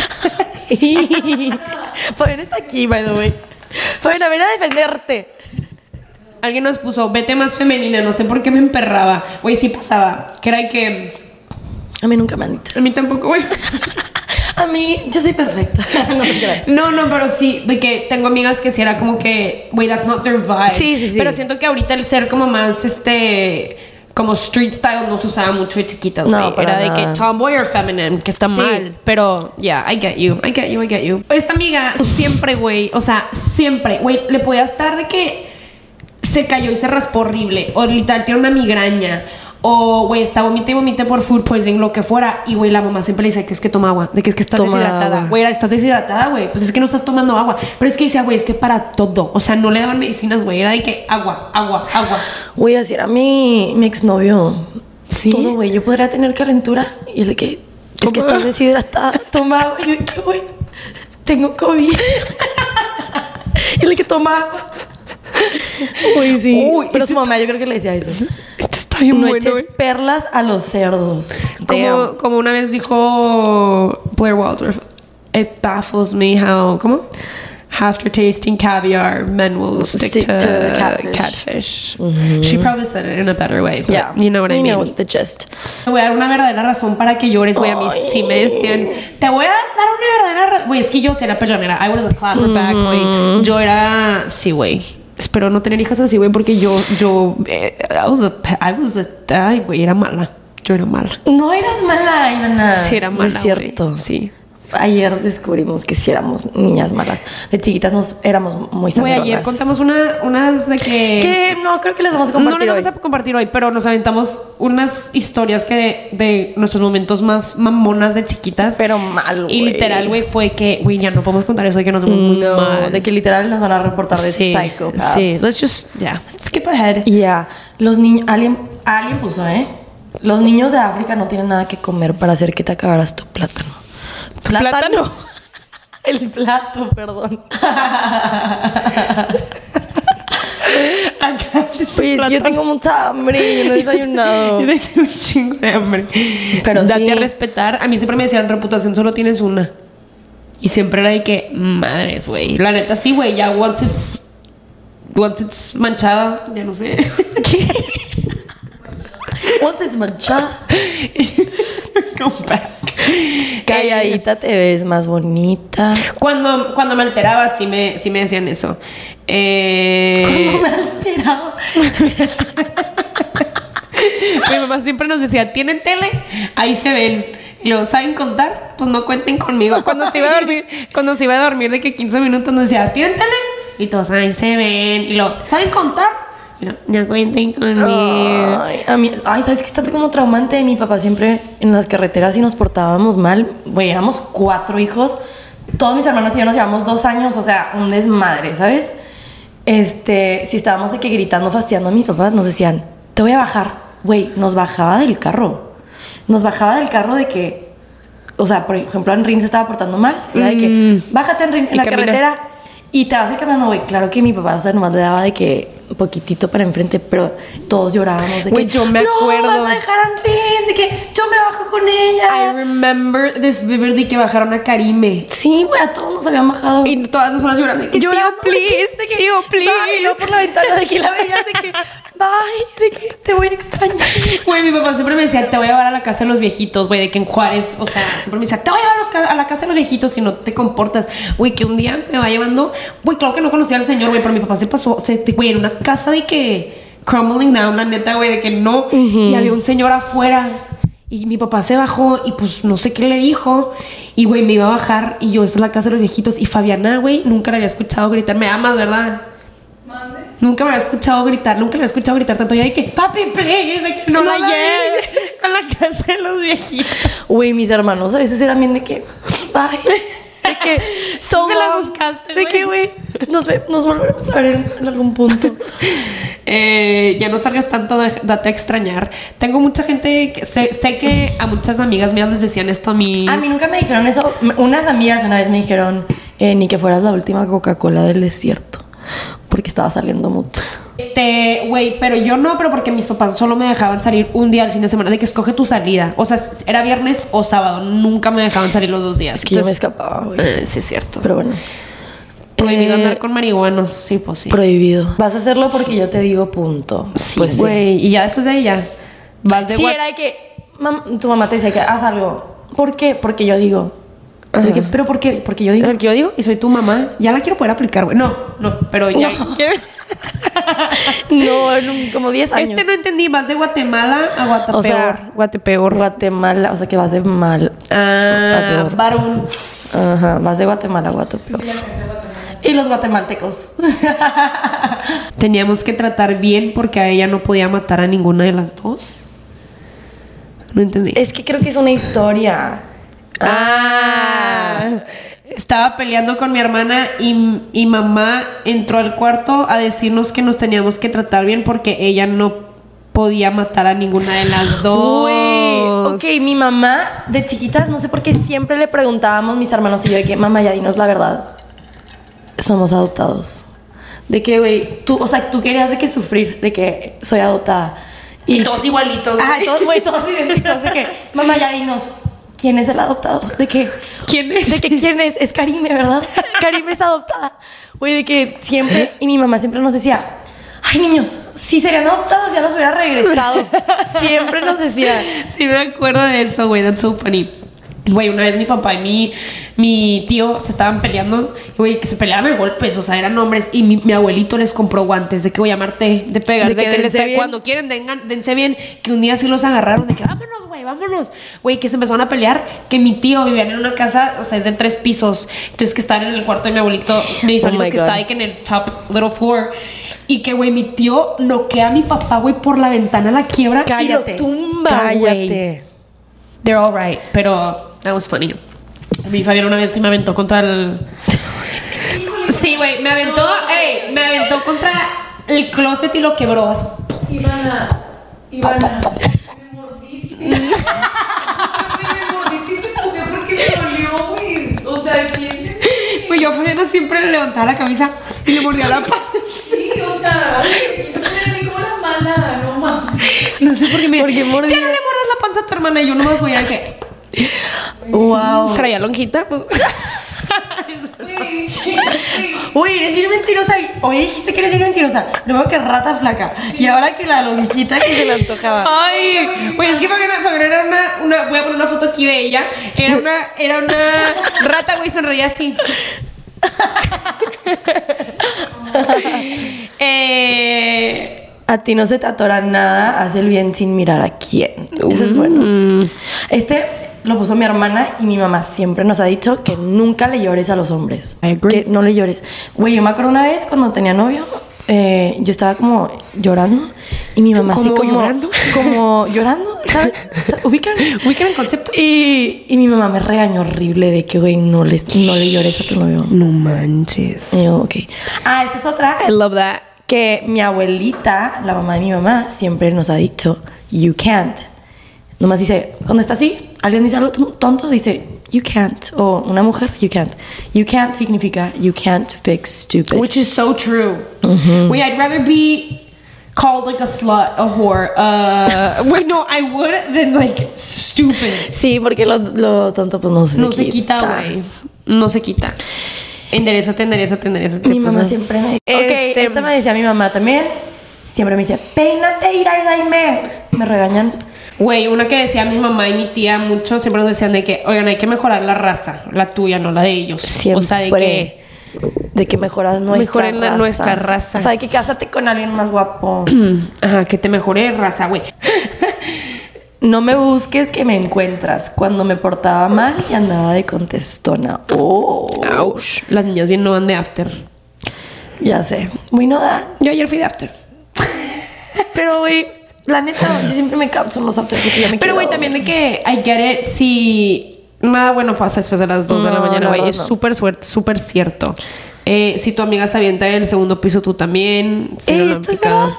Fabián está aquí, by the way. Fabián, ven a defenderte. Alguien nos puso, vete más femenina, no sé por qué me emperraba. Güey, sí pasaba. Que era que. A mí nunca me han dicho. A mí tampoco, güey. *laughs* A mí, yo soy perfecta. *laughs* no. No, pero sí, de que tengo amigas que sí era como que, güey, that's not their vibe. Sí, sí, sí. Pero siento que ahorita el ser como más, este, como street style no se usaba mucho de chiquitas, No, Era de que tomboy or feminine, que está Sí. mal. Pero, yeah, I get you, I get you, I get you. Esta amiga siempre, güey, o sea, siempre, güey, le podía estar de que se cayó y se raspó horrible. O literal tiene una migraña. O, güey, está vomita y vomita por food poisoning, lo que fuera. Y, güey, la mamá siempre le dice que es que toma agua. De que es que estás Toma deshidratada. Güey, estás deshidratada, güey. Pues es que no estás tomando agua. Pero es que decía, güey, es que para todo. O sea, no le daban medicinas, güey. Era de que agua, agua, agua. Voy a decir a mi, mi exnovio. ¿Sí? Todo, güey. Yo podría tener calentura. Y de que. Es que estás deshidratada. *laughs* Toma agua. Y yo de que, güey. tengo COVID. *laughs* el que toma agua. *laughs* Uy, sí. Uy, Pero su mamá yo creo que le decía eso. Este está bien No bueno. eches güey. perlas a los cerdos. Como, como una vez dijo Blair Waldorf, it baffles me how, ¿cómo? After tasting caviar, men will stick, Stick to, to catfish. She probably said it in a better way, but Yeah. you know what I We mean. know the gist. Te voy a dar una verdadera razón para que llores, güey. A mí sí me decían, te voy a dar una verdadera razón. Güey, es que yo sí era peleonera. I was a clapperback, güey. Yo era, sí, güey. Espero no tener hijas así, güey, porque yo, yo, eh, I was a, pe- I was a, ay, güey, era mala. Yo era mala. No eras mala, Ivana. Sí, era No mala, Es cierto. Sí. Ayer descubrimos que sí éramos niñas malas. De chiquitas nos éramos muy Güey, sangronas. ayer contamos una, unas de que... Que no, creo que les vamos a No compartir las hoy. vamos a compartir hoy, pero nos aventamos unas historias que de nuestros momentos más mamonas de chiquitas. Pero mal, Y güey. literal, güey, fue que, güey, ya no podemos contar eso y que nos vemos muy No, mal. de que literal nos van a reportar de sí, psychopaths. Sí, let's just, yeah, skip ahead. Ya, los niños, alguien, alguien puso, ¿eh? Los niños de África no tienen nada que comer para hacer que te acabaras tu plátano. ¿Tu plátano? *laughs* El plato, perdón. *laughs* Pues yo tengo mucha hambre y no he desayunado. *laughs* Yo tengo un chingo de hambre. Pero Date sí. a respetar. A mí siempre me decían, reputación solo tienes una. Y siempre era de que, madres, güey. La neta sí, güey. Ya once it's, once it's manchada, ya no sé. Once it's *laughs* Come back. calladita te ves más bonita. Cuando, cuando me alteraba, sí me, sí me decían eso. Eh, Cuando me alteraba. *laughs* Mi mamá siempre nos decía, ¿tienen tele? Ahí se ven. Y luego, ¿saben contar? Pues no cuenten conmigo. Cuando se iba a dormir, *laughs* cuando se iba a dormir de que 15 minutos nos decía, ¿tienen tele? Y todos, ahí se ven. Y luego, ¿saben contar? No, no cuenten conmigo. Ay, a mí, ay, ¿sabes qué está como traumante? Mi papá siempre en las carreteras y nos portábamos mal. Güey, éramos cuatro hijos. Todos mis hermanos y yo nos llevamos dos años, o sea, un desmadre, ¿sabes? Este, si estábamos de que gritando, fastidiando a mi papá, nos decían, te voy a bajar. Güey, nos bajaba del carro. Nos bajaba del carro de que, o sea, por ejemplo, Enrin se estaba portando mal. Era de que, bájate, Enrin, en la camina. carretera. Y te vas a ir caminando, güey. Claro que mi papá, o sea, nomás le daba de que poquitito para enfrente, pero todos llorábamos de Güey, que. yo me no, acuerdo". vas a dejar a Enrin, de que yo me bajo con ella. I remember this vividly que bajaron a Karime. Sí, güey, a todos nos habían bajado. Y todas nosotras llorando. de que, Llorando "Tío, please, de que, tío, please. y luego por la ventana de que la veías de que, *laughs* bye, de que te voy a extrañar. Güey, mi papá siempre me decía, te voy a llevar a la casa de los viejitos, güey, de que en Juárez, o sea, siempre me decía, te voy a llevar a, la casa de los viejitos si no te comportas. Güey, que un día me va llevando, güey, claro que no conocía al señor, güey, pero mi papá se pasó, güey, en una casa de que crumbling down, la neta, güey, de que no, y había un señor afuera. Y mi papá se bajó y pues no sé qué le dijo. Y güey, me iba a bajar y yo, esa es la casa de los viejitos. Y Fabiana, güey, nunca la había escuchado gritar. Me amas, ¿verdad? Nunca me había escuchado gritar, nunca la había escuchado gritar tanto. Ya de que, papi, please, de que no, No la la lleve a la casa de los viejitos. Güey, mis hermanos a veces eran bien de que, bye. *laughs* De que, *laughs* so Se la buscaste, De que, güey, nos, nos volveremos a ver en, algún punto. *laughs* Eh, ya no salgas tanto, de- date a extrañar. Tengo mucha gente, que sé, sé que a muchas amigas mías les decían esto a mí. A mí nunca me dijeron eso. Unas amigas una vez me dijeron, eh, ni que fueras la última Coca-Cola del desierto. Porque estaba saliendo mucho. Este, güey, pero yo no, pero porque mis papás solo me dejaban salir un día al fin de semana, de que escoge tu salida. O sea, era viernes o sábado, nunca me dejaban salir los dos días. Es que yo me escapaba, güey. eh, sí, es cierto. Pero bueno. Prohibido Eh, andar con marihuanos, sí, pues sí. Prohibido. Vas a hacerlo porque yo te digo punto. Sí, Pues güey. Y ya después de ella, vas de Sí, era de que mam- tu mamá te decía que haz algo. ¿Por qué? Porque yo digo. ¿Pero por qué? Porque yo digo. El que yo digo, y soy tu mamá, ya la quiero poder aplicar, güey. No, no, pero ya. No, *laughs* *laughs* en como 10 años. Este no entendí, vas de Guatemala a Guatapeor. O sea, Guatepeor. Guatemala, o sea que vas de mal. ah, varón. Ajá, vas de Guatemala a Guatapeor. Y los guatemaltecos. *laughs* Teníamos que tratar bien porque a ella no podía matar a ninguna de las dos. No entendí. es que creo que es una historia. Ah. Estaba peleando con mi hermana y, y mamá entró al cuarto a decirnos que nos teníamos que tratar bien porque ella no podía matar a ninguna de las dos. niños. Ok, mi mamá de chiquitas, no sé por qué siempre le preguntábamos mis hermanos y yo de que, mamá, ya dinos la verdad. Somos adoptados. De que, güey, tú, o sea, tú querías de que sufrir, de que soy adoptada. Y todos igualitos, Ajá, todos, güey, todos *laughs* idénticos. De que, mamá, ya dinos, ¿quién es el adoptado? De que, ¿Quién es? De que, ¿quién es? Es Karime, ¿verdad? *laughs* Karime es adoptada. Güey, de que siempre, y mi mamá siempre nos decía, ay, niños, si serían adoptados ya los hubiera regresado. *laughs* Siempre nos decía. Sí, me acuerdo de eso, güey. That's so funny. Güey, una vez mi papá y mi, mi tío se estaban peleando, güey, que se peleaban a golpes, o sea, eran hombres, y mi, mi abuelito les compró guantes de que voy a llamarte, de pegar, De de, que que, les bien. cuando quieren, dengan- dense bien, que un día sí los agarraron, de que vámonos, güey, vámonos, güey, que se empezaron a pelear, que mi tío vivía en una casa, o sea, es de tres pisos, entonces que estaban en el cuarto de mi abuelito, mis Oh abuelitos my que que en el top little floor, y que, güey, mi tío noquea a mi papá, güey, por la ventana, la quiebra, Cállate. y lo tumba, güey. They're all right, pero that was funny. A mí Fabián una vez sí me aventó contra el... Sí, güey, me aventó, ey, me aventó contra el closet y lo quebró. así. Ivana, Ivana, me mordiste. *laughs* Me mordiste y me empujé porque me dolió, güey. O sea, defiéndeme. Pues yo a Fabiana siempre le levantaba la camisa y le mordía la panza. Sí, o sea, me a mí como la mala, no sé por qué me... ¿Por qué mordía? *laughs* Ya no le mordas la panza a tu hermana y yo nomás voy a que... Wow. Traía lonjita, pues... *laughs* Uy, eres bien mentirosa. Oye, dijiste que eres bien mentirosa. Luego que rata flaca. Y ahora que la lonjita que se le antojaba. Ay, güey, es que Fabiana, Fabiana era una, una, voy a poner una foto aquí de ella. Era una, era una rata, güey, sonreía así. *laughs* eh, A ti no se te atora nada, haz el bien sin mirar a quién. Eso es bueno. Este lo puso mi hermana y mi mamá siempre nos ha dicho que nunca le llores a los hombres. I agree. Que no le llores. Güey, yo me acuerdo una vez cuando tenía novio, eh, yo estaba como llorando y mi mamá así ¿Cómo como llorando? *laughs* como llorando, ¿sabes? ¿Ubican? *laughs* ¿Ubican el concepto? Y, y mi mamá me regañó horrible de que, güey, no, les, no le llores a tu novio. No manches. Y yo, ok. Ah, esta es otra. I love that. Que mi abuelita, la mamá de mi mamá, siempre nos ha dicho, you can't. Nomás dice, cuando está así, alguien dice algo tonto, dice, you can't. O una mujer, you can't. You can't significa, you can't fix stupid. Which is so true. Wait, I'd rather be called like a slut, a whore. Uh, *laughs* wait, no, I would than like stupid. sí, porque lo, lo tonto pues no se No se quita, güey. No se quita. Enderezate, enderezate, enderezate. Mi mamá siempre me Este- Ok, esta me decía mi mamá también. Siempre me dice, peínate, ira y daime. Me regañan. Güey, una que decía mi mamá y mi tía mucho, siempre nos decían de que, oigan, hay que mejorar la raza, la tuya, no la de ellos. Siempre. O sea, de que, De que mejoras nuestra Mejoren la- raza. nuestra raza. O sea, de que cásate con alguien más guapo. *clears throat* ajá, que te mejore raza, güey. *laughs* No me busques que me encuentras cuando me portaba mal y andaba de contestona. Oh, Ouch. Las niñas bien no van de after. ya sé. Muy no da. Yo ayer fui de after. *laughs* Pero, güey, la neta, yo siempre me canso en los after porque ya me Pero, güey, también de que I get it, si nada bueno pasa después de las 2 de la mañana, güey. Es no. súper suerte, súper cierto. Eh, si tu amiga se avienta en el segundo piso, tú también. Si Eh, ¿esto es verdad?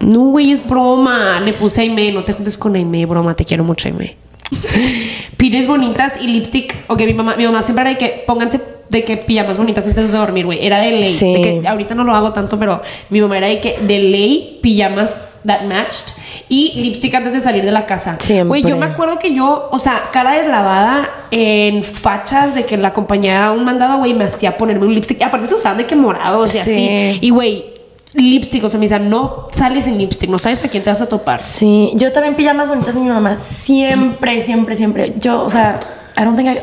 No, güey, es broma. Le puse a Aime, no te juntes con Aime, broma, te quiero mucho, Aime. *laughs* Pines bonitas y lipstick. Ok, mi mamá, mi mamá siempre era de que pónganse de que pijamas bonitas antes de dormir, güey. Era de ley. Sí. De que ahorita no lo hago tanto, pero mi mamá era de que de ley pijamas that matched y lipstick antes de salir de la casa. Siempre. Güey, yo me acuerdo que yo, o sea, cara deslavada en fachas de que la compañía un mandado, güey, me hacía ponerme un lipstick. Y aparte se usaban de que morados y Sí. así. Y güey, lipstick, o sea, me decían, no sales sin lipstick, no sabes a quién te vas a topar. Sí, yo también pijamas bonitas mi mamá. Siempre, siempre, siempre. Yo, o sea, I don't think I,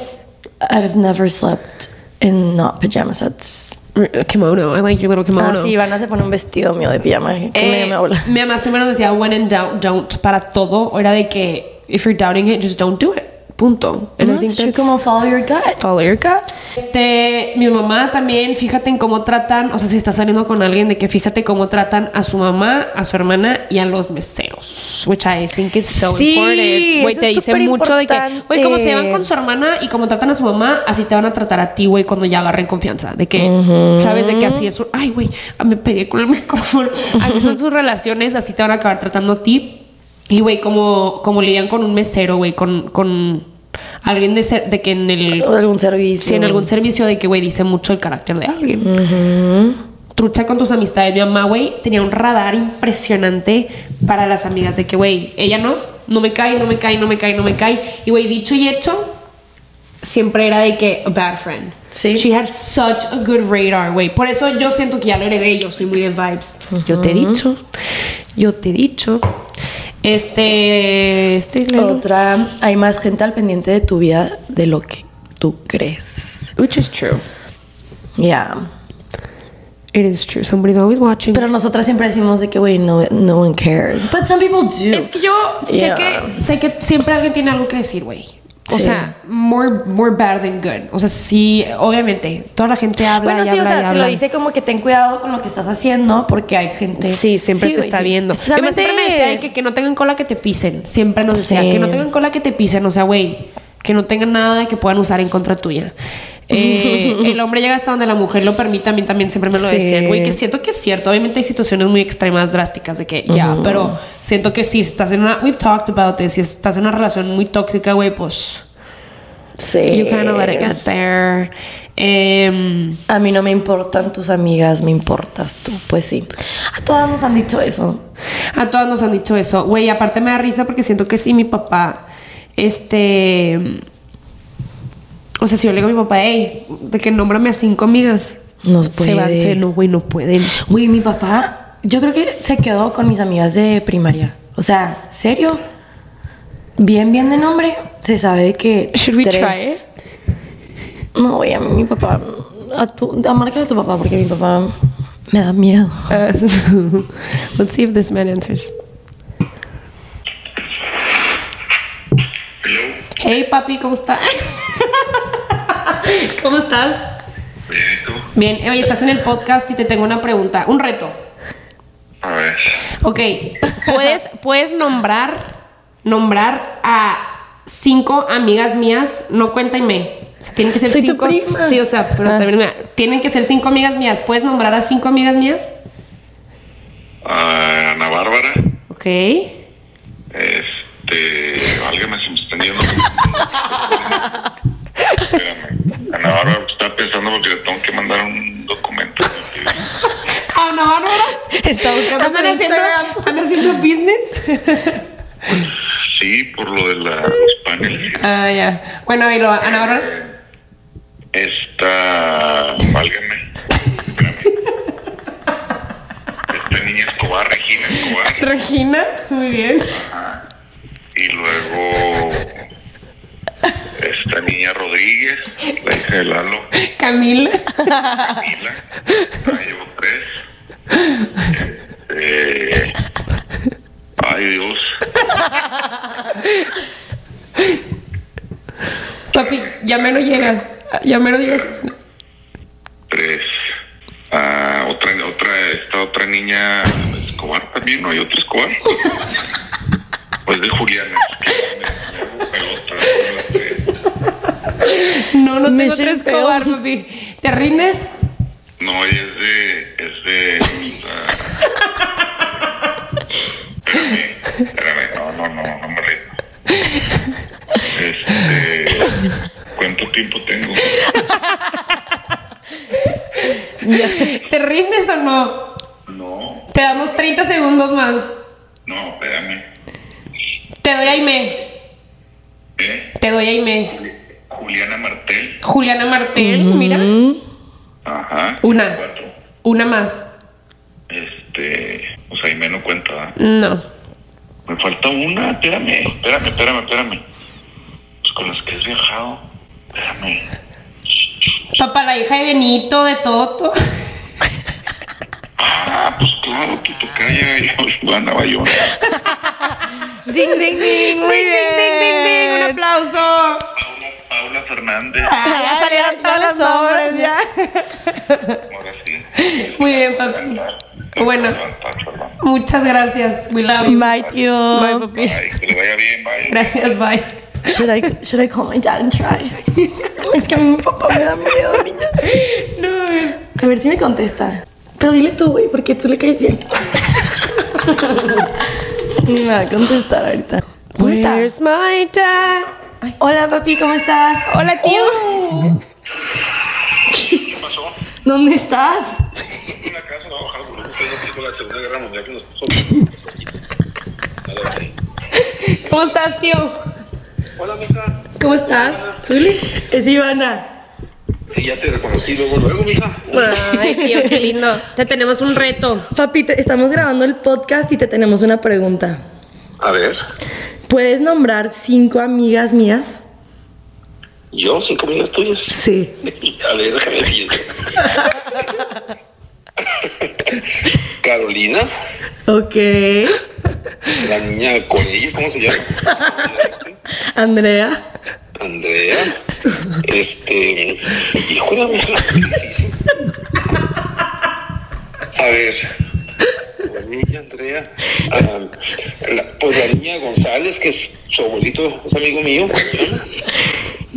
I've never slept in not pajamas. That's... Kimono, I like your little kimono. Ah, sí, Ivana se pone un vestido mío de pijama que me Eh, dio mi mamá siempre nos decía, when in doubt, don't, para todo. Era de que, if you're doubting it, just don't do it. Punto. And I think that's- como follow your gut. Follow your gut. Este, mi mamá también, fíjate en cómo tratan, o sea, si estás saliendo con alguien, de que fíjate cómo tratan a su mamá, a su hermana y a los meseros. Which I think is so Sí, important. Güey, te dice mucho de que, güey, cómo se llevan con su hermana y cómo tratan a su mamá, así te van a tratar a ti, güey, cuando ya agarren confianza. De que, sabes, de que así es. Ay, güey, me pegué con el micrófono. Así son sus relaciones, así te van a acabar tratando a ti. Y, güey, como, como lidian con un mesero, güey, con, con alguien de, ser, de que en el... O algún servicio. Sí, en algún servicio de que, güey, dice mucho el carácter de alguien. Trucha con tus amistades. Mi mamá, güey, tenía un radar impresionante para las amigas de que, güey, ella no, no me cae, no me cae, no me cae, no me cae. Y, güey, dicho y hecho, siempre era de que a bad friend. Sí. She had such a good radar, güey. Por eso yo siento que ya lo heredé. Yo soy muy de vibes. Yo te he dicho. Yo te he dicho. Este. Este. Otra, hay más gente al pendiente de tu vida de lo que tú crees. Which is true. Ya. It is true. Somebody's always watching. Pero nosotras siempre decimos de que, güey, no, no one cares. But some people do. es que yo sé Yeah. que sé que siempre alguien tiene algo que decir, güey. O Sí. sea, more, more bad than good. O sea, sí, obviamente, toda la gente habla Bueno, y sí, o habla y sea, se lo dice como que ten cuidado con lo que estás haciendo porque hay gente. Sí, siempre te está sí. viendo. Especialmente. siempre me decía de que, que no tengan cola que te pisen. Siempre nos decía que no tengan cola que te pisen. O sea, güey, que no tengan nada que puedan usar en contra tuya. Eh, el *laughs* hombre llega hasta donde la mujer lo permite. A mí también siempre me lo Sí. decían, güey, que siento que es cierto. Obviamente hay situaciones muy extremas, drásticas de que ya, pero siento que si estás en una. We've talked about this. Si estás en una relación muy tóxica, güey, pues. Sí. You kind of let it get there. Em, A mí no me importan tus amigas, me importas tú. Pues sí. A todas nos han dicho eso. A todas nos han dicho eso. Güey, aparte me da risa porque siento que si mi papá, este... O sea, si yo le digo a mi papá, hey, de que nómbrame a cinco amigas. Nos Se van, puede. no, güey, no pueden. Güey, mi papá, yo creo que se quedó con mis amigas de primaria. O sea, serio. Bien, bien de nombre. Se sabe de que. Should we tres- try it? No, güey, a mí mi papá. A tu, a marca de tu papá, porque mi papá me da miedo. Uh, *laughs* let's see if this man answers. Hello, Hey, papi, ¿cómo estás? *laughs* *laughs* ¿Cómo estás? bien, ¿y tú? Bien, oye, estás en el podcast y te tengo una pregunta, un reto. A ver, Ok, puedes, puedes nombrar, nombrar a cinco amigas mías, no cuéntame. O sea, tienen que ser Soy tu cinco. prima. Sí, o sea, pero Ah. también, mira, tienen que ser cinco amigas mías. ¿Puedes nombrar a cinco amigas mías? Ana Bárbara, Ok. este, válgame si me están yendo. *laughs* Espérame, Ana Bárbara, estaba pensando porque le tengo que mandar un documento. Ana Bárbara. Está buscando ¿Andan haciendo, *laughs* andan haciendo business? Sí, por lo de la, los paneles. ah, ya. Bueno, y lo, Ana Bárbara. Esta, válgame, espérame. Esta niña Escobar, Regina Escobar. Regina, muy bien. Y luego, esta niña Rodríguez, la hija de Lalo. Camila. Camila, ah, llevo tres. Eh, ay Dios, Ya menos llegas. Ya menos llegas. tres. Ah, otra, otra, esta otra niña Escobar también, ¿no hay otra Escobar? Pues de Juliana. Me hago pelota con las tres. No, no tengo Mission tres Escobar, failed. papi. ¿Te rindes? No, ella es de, es de. ah, espérame, espérame, no, no, no, no me rindo. Este, ¿cuánto tiempo tengo? ¿Te rindes o no? No, Te damos 30 segundos más. no, espérame. Te doy a Aime. ¿Eh? Te doy a Aime. Juliana Martel. Juliana Martel, mira. Ajá. Una. Cuatro. Una más. Este, o sea, ahí me no cuenta. ¿verdad? No. Me falta una, espérame, espérame, espérame, espérame. Pues con las que has viajado, espérame. Papá, la hija de Benito, de Toto. Ah, pues claro, tu tocaya, yo andaba yo. Ding, ding, ding. Muy Ding, ding, ding, ding, ding. Un bien. aplauso. Paula, Paula Fernández. Ah, ya salieron todos los nombres, ya. *laughs* Ahora sí. Muy bien, papi. Bueno. Muchas gracias. We love you. Bye, tío. Bye, papi. Ay, que le vaya bien, bye. Gracias, bye. Should I, should I call my dad and try? *laughs* es que a mí mi papá me da miedo, niñas. No, A ver si me contesta. Pero dile tú, güey, porque tú le caes bien. *laughs* Ni me va a contestar ahorita. ¿Cómo estás? Where's my dad? Ay, Hola, papi, ¿cómo estás? Hola, tío. Oh, ¿Qué pasó? *laughs* ¿Dónde estás? En la casa no va a bajar el volumen, estoy viendo película de la Segunda Guerra Mundial que nos está. ¿Cómo estás, tío? Hola, mija. ¿Cómo estás? Zuli. Es Ivana. Sí, ya te reconocí luego, luego, mija. Ay, tío, qué lindo. Te tenemos un reto. Papi, te- estamos grabando el podcast y te tenemos una pregunta. A ver, ¿Puedes nombrar cinco amigas mías? yo, cinco amigas tuyas. Sí. *laughs* A ver, déjame decir. *laughs* Carolina, Ok. la niña Corella, ¿cómo se llama? *laughs* Andrea. Andrea, este, mija, qué difícil. A ver, la niña Andrea, ah, la- pues la niña González, que es su abuelito, es amigo mío.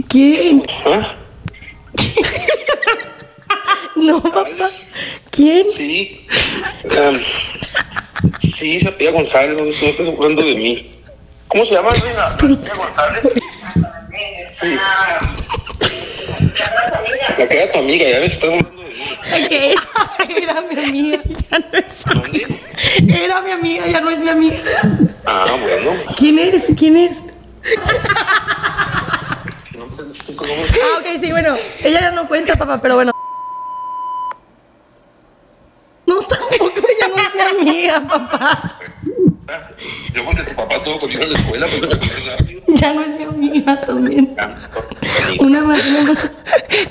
¿Quién? ¿Ah? *laughs* No, papá. ¿Quién? Sí, sí, se apellida González, no, no estás hablando de mí. ¿Cómo se llama? La niña González. Sí. La que era tu amiga, ya ves, estás hablando de mí. *laughs* Era mi amiga. *laughs* Ya no es. ¿Dónde? Era mi amiga, ya no es mi amiga. Ah, bueno. ¿Quién eres? ¿Quién es? No sé, sí, ¿cómo? Ah, ok, sí, bueno. Ella ya no cuenta, papá, pero bueno. No, tampoco, ella no es mi amiga, papá. Yo porque tu papá estuvo conmigo en la escuela, pues me. *laughs* Ya no es mi amiga también. Una más, una más.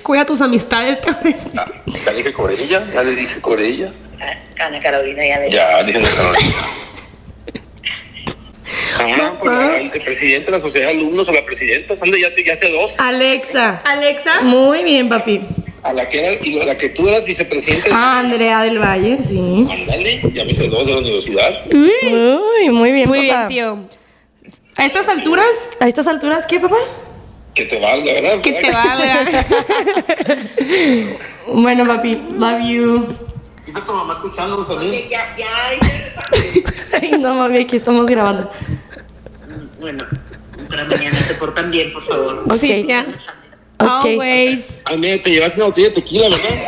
Cuida tus amistades, decir. ya, ya le dije Corella, ya le dije Corella. Ana Carolina ya le Ya, dije Carolina. *laughs* Ah, pues la vicepresidenta de la sociedad de alumnos o la presidenta, Sandra, ya, te, ya sé dos. Alexa. Alexa. Muy bien, papi. A la que era, y a la que tú eras vicepresidenta. Ah, Andrea del Valle, sí. Ándale, ya me sé dos de la universidad. Uy, muy bien, Muy papá. bien, tío. A estas alturas, A estas alturas, ¿qué, papá? Que te valga, ¿verdad? que te valga. *laughs* Bueno, papi, love you. ¿Está tu mamá escuchándonos también? Ya, ya hice *laughs* Ay, no, mami, aquí estamos grabando. Bueno, para mañana se portan bien, por favor. Ok. Sí, tía. Ok. Always. Aime, te llevaste una botella de tequila, ¿verdad? *laughs*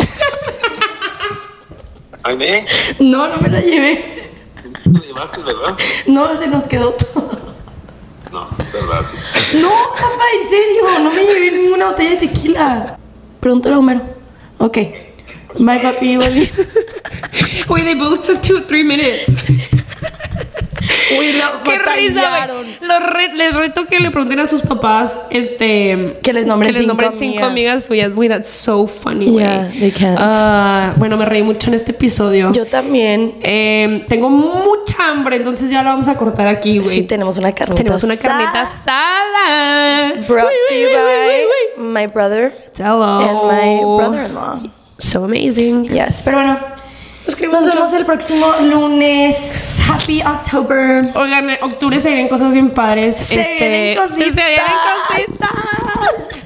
Aime, No, no me la llevé. te llevaste, ¿verdad? No, se nos quedó todo. No, verdad. No, papá, en serio, no me llevé ninguna botella de tequila. Pregúntale a Homero. Ok. Bye, papi. Wait, they both took two or three minutes. Uy, la *laughs* Qué risa. Los re- Les reto que le pregunten a sus papás, este... Que les nombren que les cinco nombren cinco amigas. amigas suyas. Güey, that's so funny, güey. Yeah, they can't. Ah, bueno, me reí mucho en este episodio. Yo también. Eh, tengo mucha hambre, entonces ya la vamos a cortar aquí, güey. Sí, tenemos una carnita Tenemos una carnita asada. Brought to you by my brother Hello. and my brother-in-law. So amazing. Yes, pero bueno. Nos queremos Nos mucho. vemos el próximo lunes. Happy October. Oigan, en octubre se vienen cosas bien padres. Se este, vienen cositas. Se vienen cositas.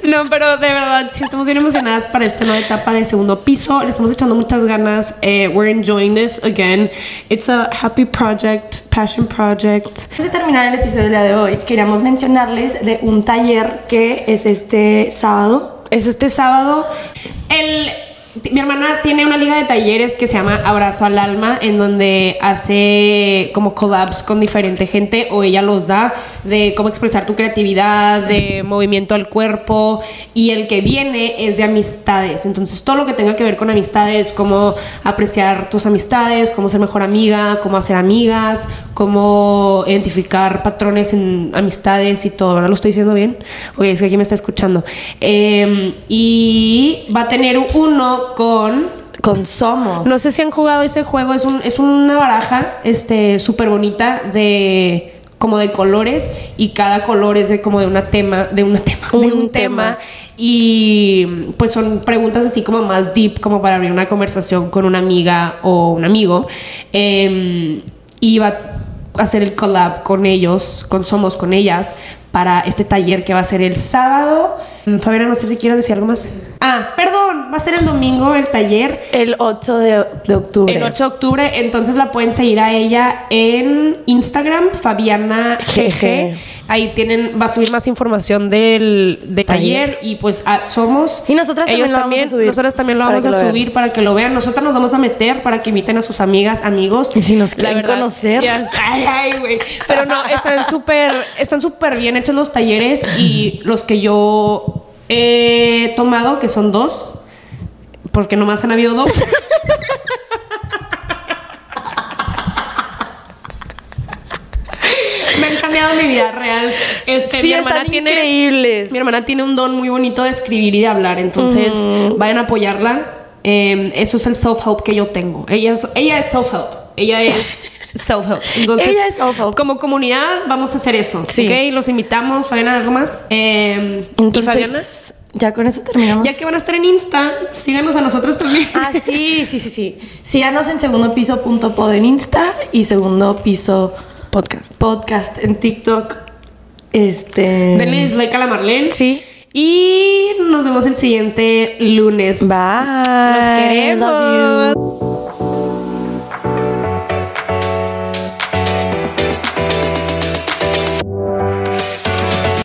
No, pero de verdad, sí estamos bien emocionadas para esta nueva etapa de segundo piso. Le estamos echando muchas ganas. Eh, we're enjoying this again. It's a happy project, passion project. Antes de terminar el episodio del día de hoy, queríamos mencionarles de un taller que es este sábado. Es este sábado. El, mi hermana tiene una liga de talleres que se llama Abrazo al Alma, en donde hace como collabs con diferente gente o ella los da de cómo expresar tu creatividad, de movimiento al cuerpo. Y el que viene es de amistades. Entonces, todo lo que tenga que ver con amistades, cómo apreciar tus amistades, cómo ser mejor amiga, cómo hacer amigas, cómo identificar patrones en amistades y todo. ¿Verdad? ¿Lo estoy diciendo bien? Ok, es que aquí me está escuchando. Eh, y va a tener uno con. Con Somos. No sé si han jugado este juego, es, un, es una baraja este, súper bonita de como de colores y cada color es de como de una tema, de una *laughs* tema, de Un un tema. tema y pues son preguntas así como más deep como para abrir una conversación con una amiga o un amigo Em, y va a hacer el collab con ellos, con Somos, con ellas para este taller que va a ser el sábado Fabiana, no sé si quieres decir algo más. Ah, perdón, va a ser el domingo el taller. El 8 de, de octubre. El 8 de octubre, entonces la pueden seguir a ella en Instagram, Fabiana GG. Ahí tienen, va a subir más información del de taller, Taller. y pues ah, somos. Y nosotras también ellos lo vamos a subir Nosotras también lo para vamos que a lo vean. subir para que lo vean. Nosotras nos vamos a meter para que inviten a sus amigas, amigos. Y si nos quieren conocer. ay, ay, güey. Pero no, están *laughs* súper, están súper bien hechos los talleres y los que yo he tomado, que son dos, porque nomás han habido dos. *laughs* Me han cambiado mi vida real. Este, Sí, mi hermana están tiene increíbles. Mi hermana tiene un don muy bonito de escribir y de hablar, entonces vayan a apoyarla. Eh, eso es el self-help que yo tengo. Ella es, ella es self-help. Ella es self-help. Entonces, Ella es self-help. como comunidad vamos a hacer eso. Sí. ¿ok? Los invitamos. Fabiana, ¿algo más? Eh, ¿Y Fabiana? Entonces, ya con eso terminamos. Ya que van a estar en Insta, síganos a nosotros también. Ah, sí, sí, sí, sí. Síganos en segundo piso punto pod en Insta y segundo piso Podcast. podcast en TikTok. Este. Denle like a la Marlene. Sí. Y nos vemos el siguiente lunes. Bye. Los queremos.